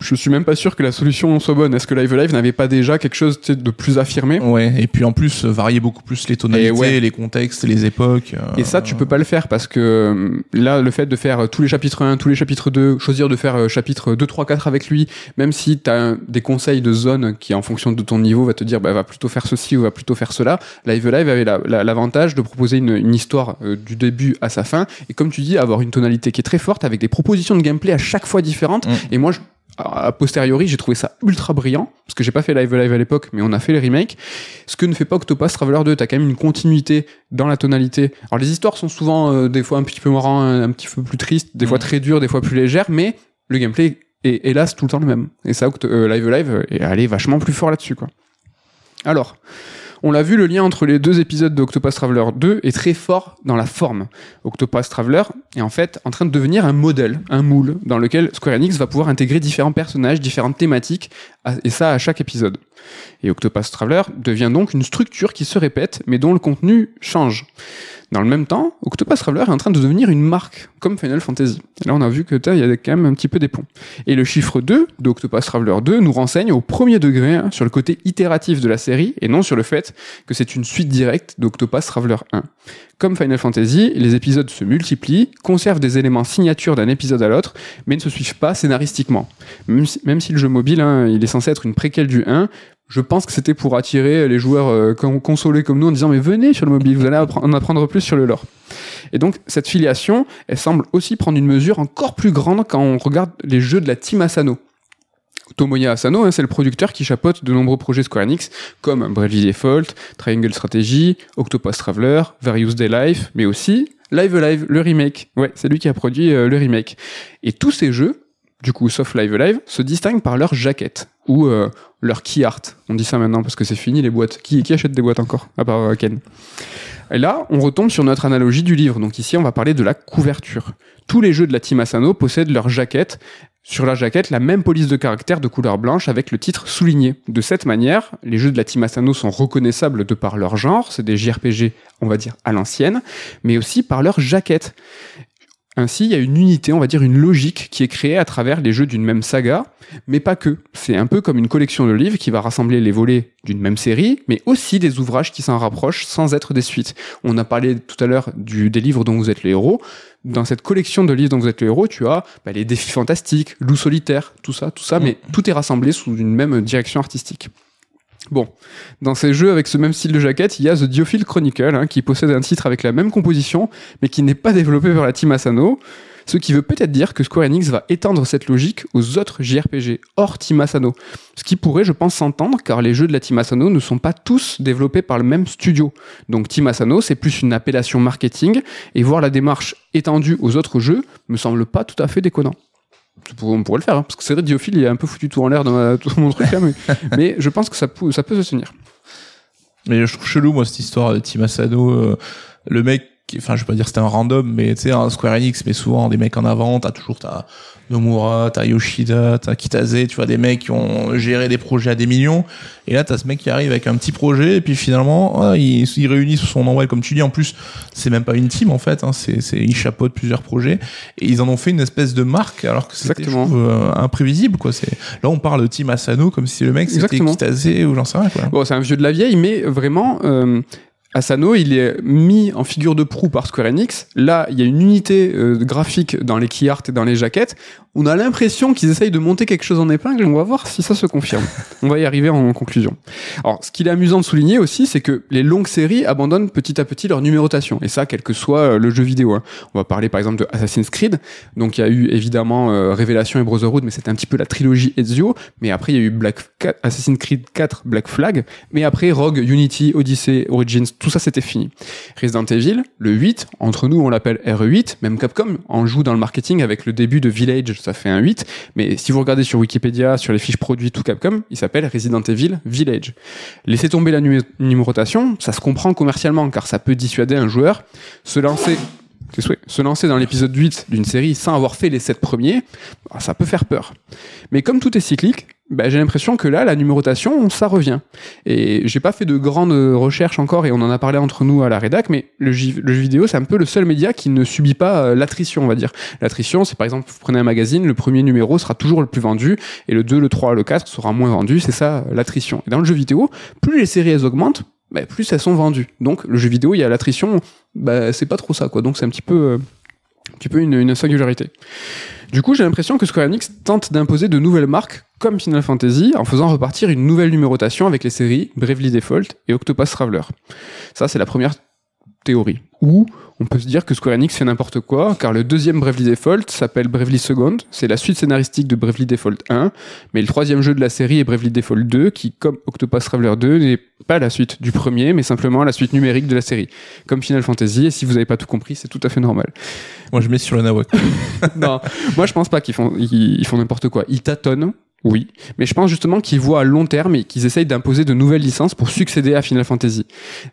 Je suis même pas sûr que la solution soit bonne. Est-ce que Live Live n'avait pas déjà quelque chose de plus affirmé Ouais, et puis en plus, euh, varier beaucoup plus les tonalités, ouais. les contextes, les époques. euh, Et ça, tu peux pas le faire parce que euh, là, le fait de faire tous les chapitres 1, tous les chapitres 2, choisir de faire chapitre 2, 3, 4 avec lui, même si tu as des conseils de zone qui, en fonction de ton niveau, va te dire bah, va plutôt faire ceci ou va plutôt faire cela, Live Live avait la- la- l'avantage de proposer une, une histoire euh, du début à sa fin et comme tu dis, avoir une tonalité qui est très forte avec des propositions de gameplay à chaque fois différentes. Mm. Et moi, je- a posteriori, j'ai trouvé ça ultra brillant, parce que j'ai pas fait Live Live à l'époque, mais on a fait les remakes. Ce que ne fait pas Octopath Traveler 2, t'as quand même une continuité dans la tonalité. Alors les histoires sont souvent euh, des fois un petit peu marrant, un, petit peu plus tristes, des fois Mhm. très dures, des fois plus légères, mais le gameplay est hélas tout le temps le même. Et ça, euh, Live Live est allé vachement plus fort là-dessus, quoi. Alors, on l'a vu, le lien entre les deux épisodes d'Octopath Traveler 2 est très fort dans la forme. Octopath Traveler est en fait en train de devenir un modèle, un moule, dans lequel Square Enix va pouvoir intégrer différents personnages, différentes thématiques, et ça à chaque épisode. Et Octopath Traveler devient donc une structure qui se répète, mais dont le contenu change. Dans le même temps, Octopath Traveler est en train de devenir une marque, comme Final Fantasy. Et là, on a vu que il y a quand même un petit peu des ponts. Et le chiffre 2 d'Octopath Traveler 2 nous renseigne au premier degré hein, sur le côté itératif de la série, et non sur le fait que c'est une suite directe d'Octopath Traveler 1. Comme Final Fantasy, les épisodes se multiplient, conservent des éléments signatures d'un épisode à l'autre, mais ne se suivent pas scénaristiquement. Même si, même si le jeu mobile, hein, il est censé être une préquelle du 1, je pense que c'était pour attirer les joueurs euh, con- consolés comme nous en disant mais venez sur le mobile, vous allez en apprendre plus sur le lore. Et donc cette filiation, elle semble aussi prendre une mesure encore plus grande quand on regarde les jeux de la Team Asano. Tomoya Asano, hein, c'est le producteur qui chapeaute de nombreux projets Square Enix, comme Bravely Default, Triangle Strategy, Octopus Traveler, Various Day Life, mais aussi Live Live, le remake. Ouais, c'est lui qui a produit euh, le remake. Et tous ces jeux, du coup, sauf Live Live, se distinguent par leur jaquette ou euh, leur key art. On dit ça maintenant parce que c'est fini les boîtes. Qui, achète des boîtes encore À part euh, Ken? Et là, on retombe sur notre analogie du livre. Donc ici, on va parler de la couverture. Tous les jeux de la Team Asano possèdent leur jaquette. Sur la jaquette, la même police de caractère de couleur blanche avec le titre souligné. De cette manière, les jeux de la Team Asano sont reconnaissables de par leur genre, c'est des JRPG, on va dire, à l'ancienne, mais aussi par leur jaquette. Ainsi, il y a une unité, on va dire une logique qui est créée à travers les jeux d'une même saga, mais pas que. C'est un peu comme une collection de livres qui va rassembler les volets d'une même série, mais aussi des ouvrages qui s'en rapprochent sans être des suites. On a parlé tout à l'heure du, des livres dont vous êtes les héros. Dans cette collection de livres dont vous êtes les héros, tu as bah, les défis fantastiques, loup solitaire, tout ça, tout ça, mais tout est rassemblé sous une même direction artistique. Bon, dans ces jeux avec ce même style de jaquette, il y a The Diophile Chronicle, hein, qui possède un titre avec la même composition, mais qui n'est pas développé par la team Asano, ce qui veut peut-être dire que Square Enix va étendre cette logique aux autres JRPG hors Team Asano. Ce qui pourrait, je pense, s'entendre, car les jeux de la Team Asano ne sont pas tous développés par le même studio. Donc Team Asano, c'est plus une appellation marketing, et voir la démarche étendue aux autres jeux me semble pas tout à fait déconnant. On pourrait le faire, hein, parce que c'est vrai, Diophile, il a un peu foutu tout en l'air dans, ma- tout mon truc là, mais, mais je pense que ça, peut- ça peut se tenir. Mais je trouve chelou, moi, cette histoire de Team Asano. euh, le mec, enfin, je vais pas dire c'était un random, mais tu sais, un Square Enix met souvent des mecs en avant. T'as toujours, t'as Nomura, t'as Yoshida, t'as Kitase, tu vois, des mecs qui ont géré des projets à des millions. Et là, t'as ce mec qui arrive avec un petit projet, et puis finalement, ah, il, il réunit sous son ombrelle, comme tu dis. En plus, c'est même pas une team, en fait, hein, c'est, c'est, ils chapeautent plusieurs projets. Et ils en ont fait une espèce de marque, alors que c'était, je Exactement. trouve, euh, imprévisible, quoi. C'est, là, on parle de Team Asano comme si le mec, c'était. Kitase ou j'en sais rien, quoi. Bon, c'est un vieux de la vieille, mais vraiment, euh, Asano, il est mis en figure de proue par Square Enix. Là, il y a une unité euh, graphique dans les key art et dans les jaquettes. On a l'impression qu'ils essayent de monter quelque chose en épingle. On va voir si ça se confirme. On va y arriver en conclusion. Alors, ce qu'il est amusant de souligner aussi, c'est que les longues séries abandonnent petit à petit leur numérotation. Et ça, quel que soit euh, le jeu vidéo. hein. On va parler par exemple de Assassin's Creed. Donc, il y a eu évidemment euh, Révélation et Brotherhood, mais c'était un petit peu la trilogie Ezio. Mais après, il y a eu Black 4 Assassin's Creed 4 Black Flag. Mais après, Rogue, Unity, Odyssey, Origins, tout ça c'était fini. Resident Evil, le 8, entre nous on l'appelle RE8, même Capcom en joue dans le marketing avec le début de Village, ça fait un 8, mais si vous regardez sur Wikipédia, sur les fiches produits tout Capcom, il s'appelle Resident Evil Village. Laissez tomber la numé- numérotation, ça se comprend commercialement car ça peut dissuader un joueur, se lancer tes souhaits. Se lancer dans l'épisode 8 d'une série sans avoir fait les 7 premiers, bah, ça peut faire peur. Mais comme tout est cyclique, bah, j'ai l'impression que là, la numérotation, ça revient. Et j'ai pas fait de grandes recherches encore, et on en a parlé entre nous à la rédac, mais le, jeu vidéo, c'est un peu le seul média qui ne subit pas euh, l'attrition, on va dire. L'attrition, c'est par exemple, vous prenez un magazine, le premier numéro sera toujours le plus vendu, et le 2, le 3, le 4 sera moins vendu, c'est ça l'attrition. Et dans le jeu vidéo, plus les séries augmentent, bah, plus elles sont vendues. Donc le jeu vidéo, il y a l'attrition, bah, c'est pas trop ça, quoi. Donc c'est un petit peu, euh, un petit peu une, une singularité. Du coup, j'ai l'impression que Square Enix tente d'imposer de nouvelles marques comme Final Fantasy en faisant repartir une nouvelle numérotation avec les séries Bravely Default et Octopath Traveler. Ça, c'est la première théorie. Ou on peut se dire que Square Enix fait n'importe quoi, car le deuxième Bravely Default s'appelle Bravely Second, c'est la suite scénaristique de Bravely Default 1, mais le troisième jeu de la série est Bravely Default 2, qui, comme Octopus Traveler 2, n'est pas la suite du premier, mais simplement la suite numérique de la série, comme Final Fantasy, et si vous n'avez pas tout compris, c'est tout à fait normal. Moi, je mets sur le Nawak. non, moi je pense pas qu'ils font, ils, ils font n'importe quoi. Ils tâtonnent, oui, mais je pense justement qu'ils voient à long terme et qu'ils essayent d'imposer de nouvelles licences pour succéder à Final Fantasy,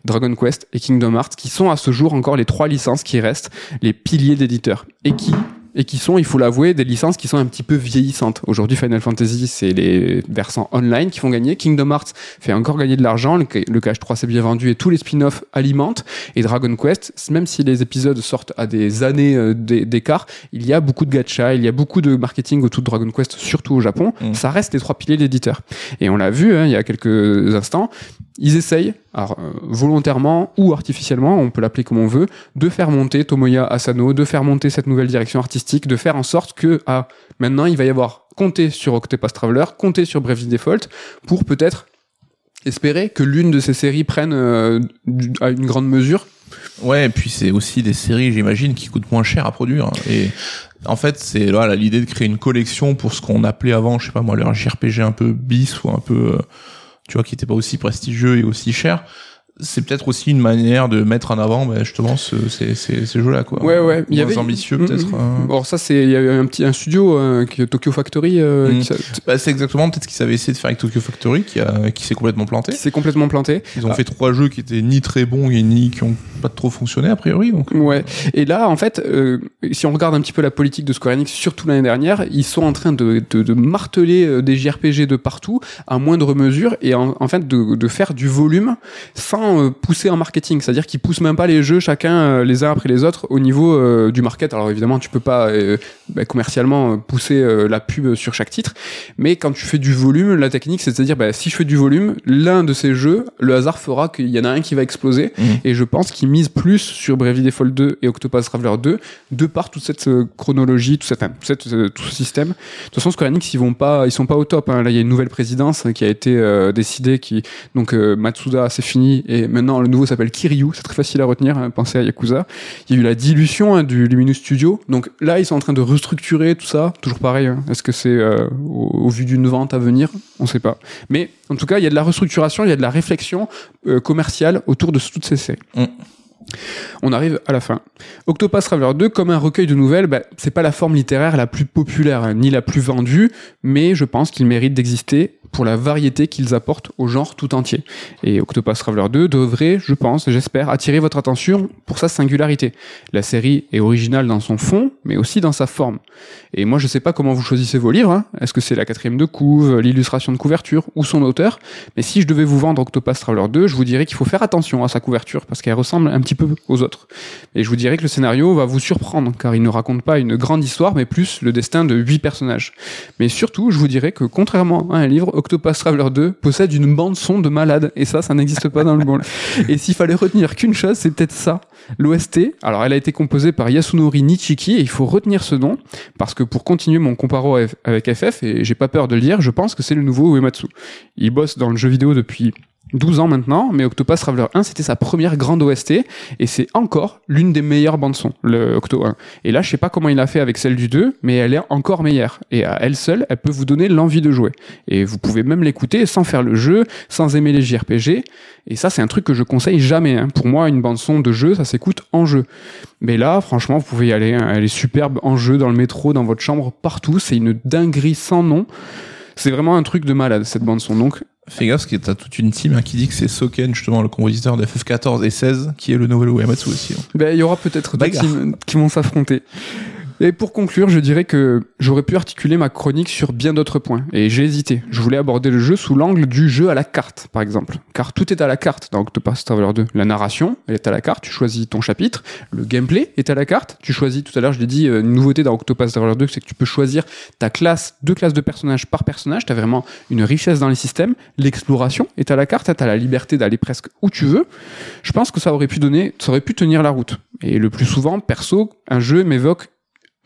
Dragon Quest et Kingdom Hearts, qui sont à ce jour encore les trois licences qui restent les piliers d'éditeurs. Et qui et qui sont, il faut l'avouer, des licences qui sont un petit peu vieillissantes. Aujourd'hui, Final Fantasy, c'est les versants online qui font gagner. Kingdom Hearts fait encore gagner de l'argent. Le, le KH3 s'est bien vendu et tous les spin-offs alimentent. Et Dragon Quest, même si les épisodes sortent à des années euh, d'é- d'écart, il y a beaucoup de gacha, il y a beaucoup de marketing autour de Dragon Quest, surtout au Japon. Mm. Ça reste les trois piliers d'éditeurs. Et on l'a vu hein, il y a quelques instants, ils essayent, alors, euh, volontairement ou artificiellement, on peut l'appeler comme on veut, de faire monter Tomoya Asano, de faire monter cette nouvelle direction artistique, de faire en sorte que ah, maintenant il va y avoir compter sur Octopath Traveler, compter sur Bravely Default pour peut-être espérer que l'une de ces séries prenne euh, à une grande mesure. Ouais, et puis c'est aussi des séries, j'imagine, qui coûtent moins cher à produire. Et en fait, c'est voilà l'idée de créer une collection pour ce qu'on appelait avant, je sais pas moi, leur JRPG un peu bis ou un peu, euh, tu vois, qui était pas aussi prestigieux et aussi cher. C'est peut-être aussi une manière de mettre en avant, bah, justement, ce, ces, ces, ces jeux-là, quoi. Ouais, ouais. Il y avait- ambitieux, Mm, peut-être. mm. euh. Bon, ça c'est il y a eu un petit un studio euh, qui est Tokyo Factory euh, Mm. qui, s'a- Bah, c'est exactement peut-être ce qu'ils avaient essayé de faire avec Tokyo Factory, qui, a, qui s'est complètement planté. qui s'est complètement planté. Ils ont Ah. fait trois jeux qui étaient ni très bons et ni qui ont pas trop fonctionné a priori. Donc Ouais. Et là, en fait, euh, si on regarde un petit peu la politique de Square Enix, surtout l'année dernière, ils sont en train de, de, de marteler des JRPG de partout à moindre mesure et en, en fait de, de faire du volume sans euh, pousser en marketing. C'est-à-dire qu'ils poussent même pas les jeux chacun euh, les uns après les autres au niveau euh, du market. Alors évidemment, tu peux pas bah, commercialement pousser la pub sur chaque titre, mais quand tu fais du volume, la technique, c'est de se dire, bah, si je fais du volume, l'un de ces jeux, le hasard fera qu'il y en a un qui va exploser. Mhm. Et je pense qu'ils misent plus sur Bravely Default 2 et Octopath Traveler 2 de par toute cette chronologie, tout, cette, enfin, tout, cette, tout ce système. De toute façon, Square Enix, ils vont pas, ils sont pas au top. hein. Là, il y a une nouvelle présidence hein, qui a été euh, décidée, qui donc euh, Matsuda, c'est fini, et maintenant le nouveau s'appelle Kiryu. C'est très facile à retenir. hein, pensez à Yakuza. Il y a eu la dilution hein, du Luminous Studio. Donc là, ils sont en train de restructurer tout ça. Toujours pareil. hein. Est-ce que c'est euh, au, au vu d'une vente à venir? On sait pas. Mais en tout cas, il y a de la restructuration, il y a de la réflexion euh, commerciale autour de toutes ces séries. Mm. On arrive à la fin. Octopath Traveler 2, comme un recueil de nouvelles, bah, c'est pas la forme littéraire la plus populaire, hein, ni la plus vendue, mais je pense qu'il mérite d'exister pour la variété qu'ils apportent au genre tout entier. Et Octopath Traveler 2 devrait, je pense, j'espère, attirer votre attention pour sa singularité. La série est originale dans son fond, mais aussi dans sa forme. Et moi, je sais pas comment vous choisissez vos livres. hein. Est-ce que c'est la quatrième de couve, l'illustration de couverture ou son auteur? Mais si je devais vous vendre Octopath Traveler 2, je vous dirais qu'il faut faire attention à sa couverture parce qu'elle ressemble un petit peu aux autres. Et je vous dirais que le scénario va vous surprendre car il ne raconte pas une grande histoire, mais plus le destin de huit personnages. Mais surtout, je vous dirais que contrairement à un livre, Octopath Traveler 2 possède une bande son de malade et ça, ça n'existe pas dans le monde. Et s'il fallait retenir qu'une chose, c'est peut-être ça. L'OST, alors elle a été composée par Yasunori Nichiki et il faut retenir ce nom parce que pour continuer mon comparo avec- avec FF, et j'ai pas peur de le dire, je pense que c'est le nouveau Uematsu. Il bosse dans le jeu vidéo depuis 12 ans maintenant, mais Octopath Traveler 1, c'était sa première grande OST, et c'est encore l'une des meilleures bandes son, le Octo 1. Et là, je sais pas comment il a fait avec celle du 2, mais elle est encore meilleure. Et à elle seule, elle peut vous donner l'envie de jouer. Et vous pouvez même l'écouter sans faire le jeu, sans aimer les JRPG. Et ça, c'est un truc que je conseille jamais. hein. Pour moi, une bande son de jeu, ça s'écoute en jeu. Mais là, franchement, vous pouvez y aller. hein. Elle est superbe en jeu, dans le métro, dans votre chambre, partout. C'est une dinguerie sans nom. C'est vraiment un truc de malade, cette bande son. Donc, Fais gaffe, parce que t'as toute une team hein, qui dit que c'est Soken, justement, le compositeur de FF14 et 16, qui est le nouvel Uematsu aussi. hein. Ben, il y aura peut-être deux Bagarre. teams qui vont s'affronter. Et pour conclure, je dirais que j'aurais pu articuler ma chronique sur bien d'autres points. Et j'ai hésité. Je voulais aborder le jeu sous l'angle du jeu à la carte, par exemple. Car tout est à la carte dans Octopath Traveler 2. La narration, elle est à la carte, tu choisis ton chapitre. Le gameplay est à la carte. Tu choisis, tout à l'heure, je l'ai dit, euh, une nouveauté dans Octopath Traveler 2, c'est que tu peux choisir ta classe, deux classes de personnages par personnage. Tu as vraiment une richesse dans les systèmes. L'exploration est à la carte. Tu as la liberté d'aller presque où tu veux. Je pense que ça aurait pu donner, ça aurait pu tenir la route. Et le plus souvent, perso, un jeu m'évoque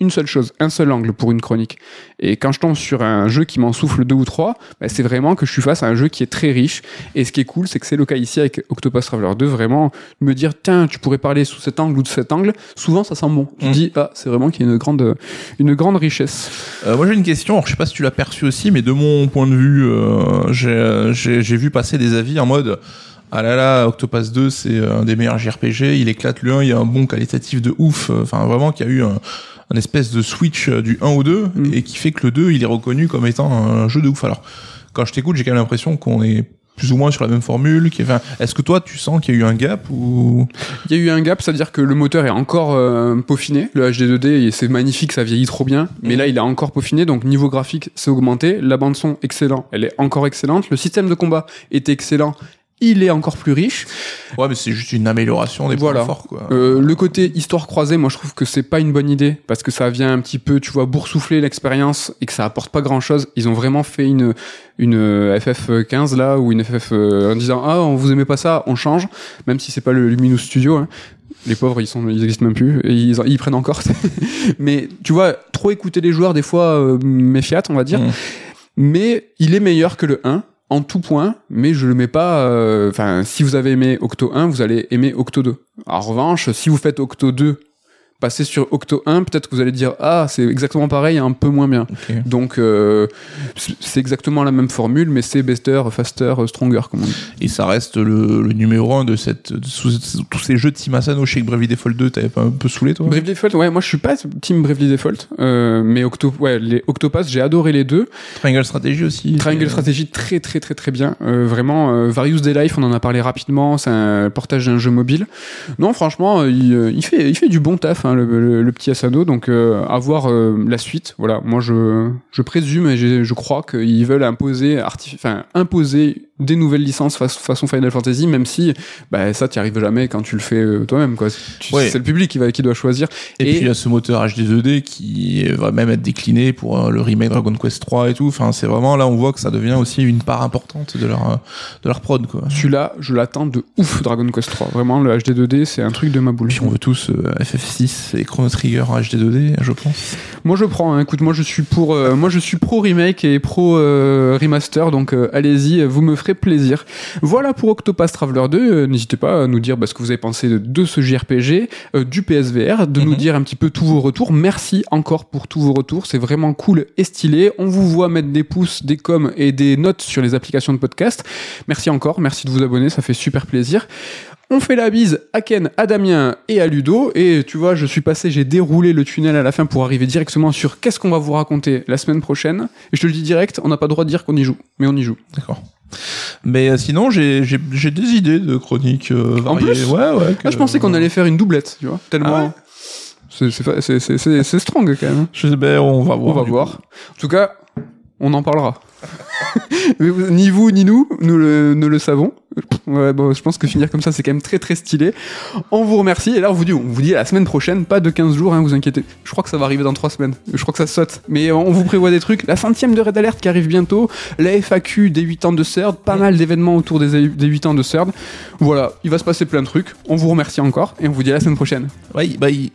une seule chose, un seul angle pour une chronique. Et quand je tombe sur un jeu qui m'en souffle deux ou trois, bah, c'est vraiment que je suis face à un jeu qui est très riche. Et ce qui est cool, c'est que c'est le cas ici avec Octopus Traveler 2, vraiment me dire, tiens, tu pourrais parler sous cet angle ou de cet angle. Souvent, ça sent bon. Tu Mm. dis, ah, c'est vraiment qu'il y a une grande, une grande richesse. Euh, moi j'ai une question, alors, je sais pas si tu l'as perçu aussi, mais de mon point de vue, euh, j'ai vu passer des avis en mode ah là là, Octopath 2 c'est un des meilleurs JRPG, il éclate le 1, il y a un bon qualitatif de ouf, euh, enfin vraiment qu'il y a eu un, un espèce de switch euh, du 1 au 2 Mm. et qui fait que le 2 il est reconnu comme étant un jeu de ouf. Alors quand je t'écoute, j'ai quand même l'impression qu'on est plus ou moins sur la même formule. Enfin, est-ce que toi tu sens qu'il y a eu un gap ou? Il y a eu un gap, c'est-à-dire que le moteur est encore euh, peaufiné. Le HD 2D, et c'est magnifique, ça vieillit trop bien. Mais Mhm. là, il est encore peaufiné, donc niveau graphique, c'est augmenté. La bande son, excellent, elle est encore excellente. Le système de combat est excellent. Il est encore plus riche. Ouais, mais c'est juste une amélioration des Voilà. points forts quoi. Euh, le côté histoire croisée, moi je trouve que c'est pas une bonne idée parce que ça vient un petit peu, tu vois, boursoufler l'expérience et que ça apporte pas grand chose. Ils ont vraiment fait une une euh, FF15 là ou une FF euh, en disant ah on vous aimez pas ça, on change, même si c'est pas le Luminous Studio. hein. Les pauvres, ils sont, ils existent même plus et ils, ils prennent encore. Mais tu vois, trop écouter les joueurs des fois euh, méfiat, on va dire. Mm. Mais il est meilleur que le 1 en tout point, mais je le mets pas. euh, Enfin, si vous avez aimé Octo 1, vous allez aimer Octo 2. En revanche, si vous faites Octo 2, passez sur Octo 1, peut-être que vous allez dire ah c'est exactement pareil, un peu moins bien. Donc euh, c'est exactement la même formule, mais c'est better, faster, stronger comme on dit. Et ça reste le, le numéro 1 de, cette, de sous- tous ces jeux de Team Asano. Je sais que Bravely Default 2, t'avais pas un peu saoulé, toi? Bravely Default, ouais, moi je suis pas team Bravely Default, euh, mais Octo, ouais, les Octopath, j'ai adoré les deux. Triangle Strategy aussi. Triangle Strategy très très très très bien. Euh, vraiment, euh, Various Day Life, on en a parlé rapidement. C'est un portage d'un jeu mobile. Non, franchement, il, il fait il fait du bon taf, hein, le, le- le petit Asano. Donc, euh, à voir euh, la suite. Voilà, moi je je présume et j'ai- je crois qu'ils veulent imposer enfin imposer des nouvelles licences fa- façon Final Fantasy, même si bah, ça t'y arrives jamais quand tu le fais euh, toi-même. quoi. Tu- Ouais. C'est le public qui va qui doit choisir. Et, Et- puis il y a ce moteur HD 2D qui va même être décliné pour euh, le remake Dragon Quest 3 et tout. Enfin, c'est vraiment là on voit que ça devient aussi une part importante de leur de leur prod quoi. Celui-là, je l'attends de ouf, Dragon Quest 3. Vraiment, le HD 2D, c'est un truc de ma boule. Puis on veut tous euh, FF6 et Chrono Trigger en HD 2D, je pense. Moi je prends, hein. écoute, moi je suis pour, euh, moi je suis pro remake et pro euh, remaster, donc euh, allez-y, vous me ferez plaisir. Voilà pour Octopath Traveler 2. euh, N'hésitez pas à nous dire bah, ce que vous avez pensé de, de ce JRPG, euh, du PSVR, de nous Mhm. dire un petit peu tous vos retours. Merci encore pour tous vos retours, c'est vraiment cool et stylé. On vous voit mettre des pouces, des coms et des notes sur les applications de podcast. Merci encore, merci de vous abonner, ça fait super plaisir. On fait la bise à Ken, à Damien et à Ludo. Et tu vois, je suis passé, j'ai déroulé le tunnel à la fin pour arriver directement sur qu'est-ce qu'on va vous raconter la semaine prochaine. Et je te le dis direct, on n'a pas le droit de dire qu'on y joue, mais on y joue. D'accord. Mais euh, sinon, j'ai des idées de chroniques euh, variées. plus ouais, ouais. Ah, je pensais qu'on allait faire une doublette, tu vois, tellement. Ah ouais C'est- strong quand même. Je sais, ben, on va voir. On va voir. coup. En tout cas, on en parlera. Mais vous- ni vous ni nous, nous le, nous le savons. Ouais, bon, je pense que finir comme ça, c'est quand même très très stylé. On vous remercie. Et là, on vous dit, on vous dit à la semaine prochaine, pas de 15 jours, hein, vous inquiétez. Je crois que ça va arriver dans 3 semaines. Je crois que ça saute. Mais on vous prévoit des trucs. La centième de Red Alert qui arrive bientôt. La FAQ des 8 ans de CERD. Pas mal d'événements autour des, des 8 ans de CERD. Voilà, il va se passer plein de trucs. On vous remercie encore. Et on vous dit à la semaine prochaine. Bye, bye.